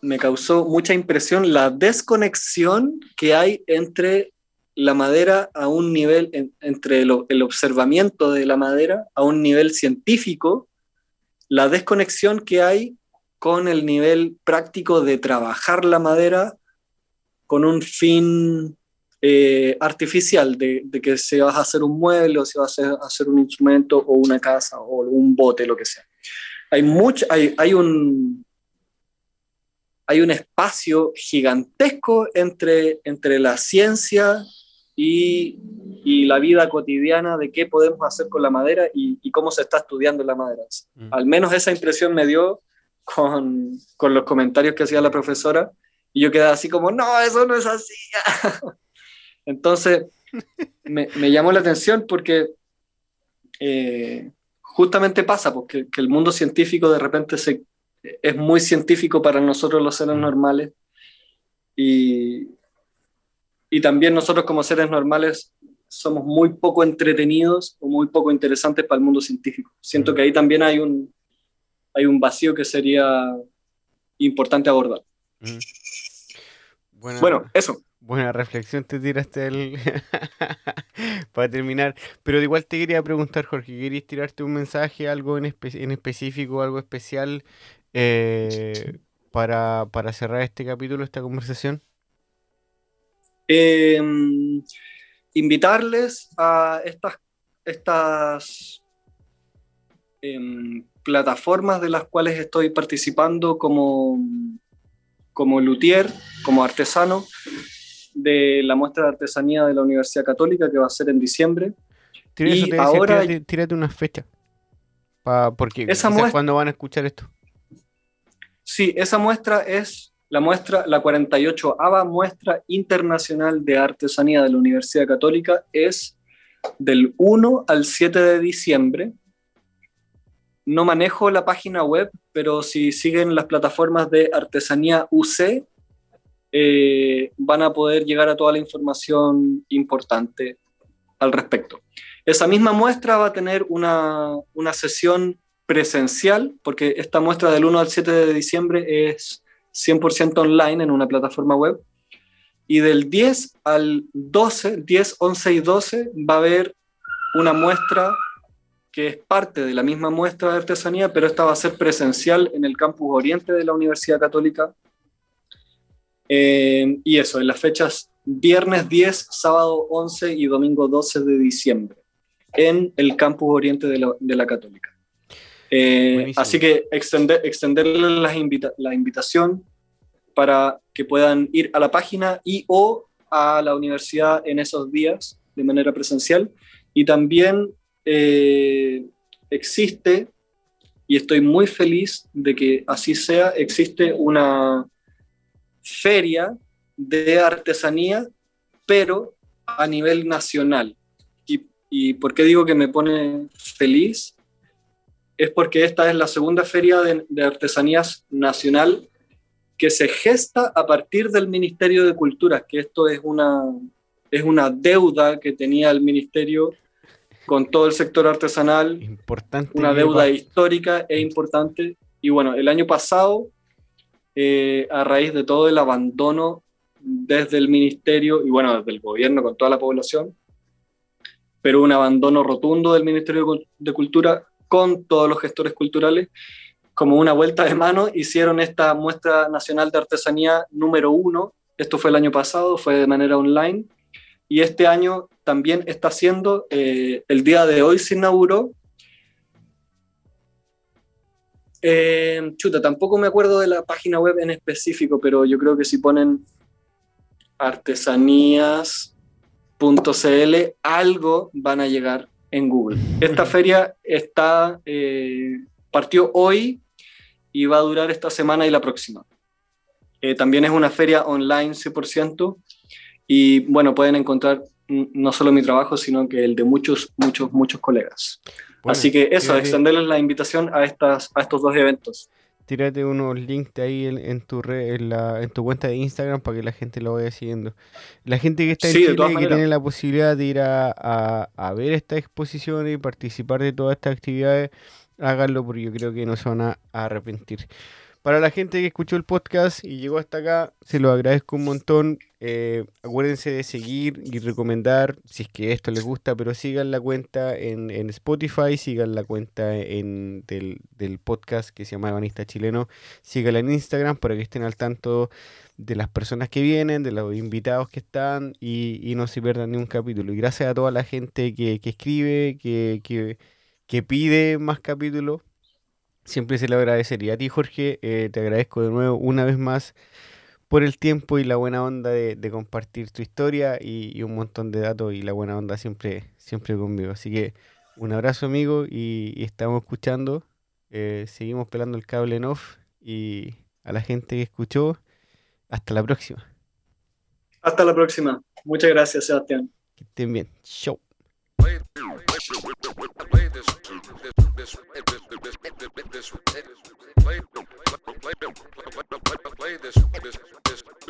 me causó mucha impresión la desconexión que hay entre la madera a un nivel, entre el, observamiento de la madera a un nivel científico, la desconexión que hay con el nivel práctico de trabajar la madera con un fin eh, artificial de, que se va a hacer un mueble o se va a hacer, un instrumento o una casa o un bote, lo que sea. Hay, mucho, hay, hay, un, hay un espacio gigantesco entre, entre la ciencia y, y, la vida cotidiana de qué podemos hacer con la madera y, y cómo se está estudiando la madera. Mm. Al menos esa impresión me dio con, con los comentarios que hacía la profesora y yo quedaba así como, no, eso no es así. Entonces, me, llamó la atención porque eh, justamente pasa, porque que el mundo científico de repente se, es muy científico para nosotros los seres normales y, y también nosotros como seres normales somos muy poco entretenidos o muy poco interesantes para el mundo científico. Siento que ahí también hay un, hay un vacío que sería importante abordar. bueno, eso. Buena reflexión te tiraste el... para terminar. Pero igual te quería preguntar, Jorge, ¿querías tirarte un mensaje, algo en, en específico, algo especial eh, para, cerrar este capítulo, esta conversación? Em, invitarles a estas, estas em, plataformas de las cuales estoy participando como, como luthier, como artesano, de la muestra de artesanía de la Universidad Católica que va a ser en diciembre. y ahora, tírate, una fecha. porque esa ¿cuándo van a escuchar esto? Sí, esa muestra es la muestra, la 48 ava muestra internacional de artesanía de la Universidad Católica es del 1 al 7 de diciembre. No manejo la página web, pero si siguen las plataformas de artesanía UC, eh, van a poder llegar a toda la información importante al respecto. Esa misma muestra va a tener una, una sesión presencial, porque esta muestra del 1 al 7 de diciembre es 100% online en una plataforma web. Y del 10 al 12, 10, 11 y 12 va a haber una muestra que es parte de la misma muestra de artesanía, pero esta va a ser presencial en el campus oriente de la Universidad Católica eh, y eso, en las fechas viernes 10, sábado 11 y domingo 12 de diciembre, en el campus oriente de la, de la Católica. Eh, así que extender, extenderles la, la invitación para que puedan ir a la página y o a la universidad en esos días de manera presencial. Y también eh, existe, y estoy muy feliz de que así sea, existe una feria de artesanía, pero a nivel nacional. ¿Y, por qué digo que me pone feliz? Es porque esta es la segunda feria de, de artesanías nacional que se gesta a partir del Ministerio de Cultura, que esto es una, es una deuda que tenía el Ministerio con todo el sector artesanal, Importante. una deuda histórica e importante. Y bueno, el año pasado, eh, a raíz de todo el abandono desde el ministerio y bueno, desde el gobierno con toda la población, pero un abandono rotundo del Ministerio de Cultura con todos los gestores culturales, como una vuelta de mano, hicieron esta muestra nacional de artesanía número uno. Esto fue el año pasado, fue de manera online. Y este año también está haciendo, eh, el día de hoy se inauguró. Eh, chuta, tampoco me acuerdo de la página web en específico, pero yo creo que si ponen artesanías.cl, algo van a llegar en Google. Esta feria está, eh, partió hoy y va a durar esta semana y la próxima. Eh, también es una feria online 100% y bueno, pueden encontrar no solo mi trabajo, sino que el de muchos, muchos, muchos colegas. Bueno, Así que eso, extenderles la invitación a, estas, a estos dos eventos. Tírate unos links de ahí en, en tu red, en, la, en tu cuenta de Instagram para que la gente lo vaya siguiendo. La gente que está en Sí, Chile que maneras. tiene la posibilidad de ir a, a- a ver estas exposiciones y participar de todas estas actividades, háganlo porque yo creo que no se van a, a arrepentir. Para la gente que escuchó el podcast y llegó hasta acá, se lo agradezco un montón. Eh, acuérdense de seguir y recomendar, si es que esto les gusta, pero sigan la cuenta en, en Spotify, sigan la cuenta en, del, del podcast que se llama Ebanista Chileno, síganla en Instagram para que estén al tanto de las personas que vienen, de los invitados que están y, y no se pierdan ni un capítulo. Y gracias a toda la gente que, que escribe, que, que, que pide más capítulos. Siempre se le agradecería. A ti, Jorge, eh, te agradezco de nuevo una vez más por el tiempo y la buena onda de, de compartir tu historia y, y un montón de datos y la buena onda siempre, siempre conmigo. Así que un abrazo, amigo, y, y estamos escuchando. eh, seguimos pelando el cable en off y a la gente que escuchó, hasta la próxima. Hasta la próxima. Muchas gracias, Sebastián. Que estén bien. Chau. play this this this this play play play this this this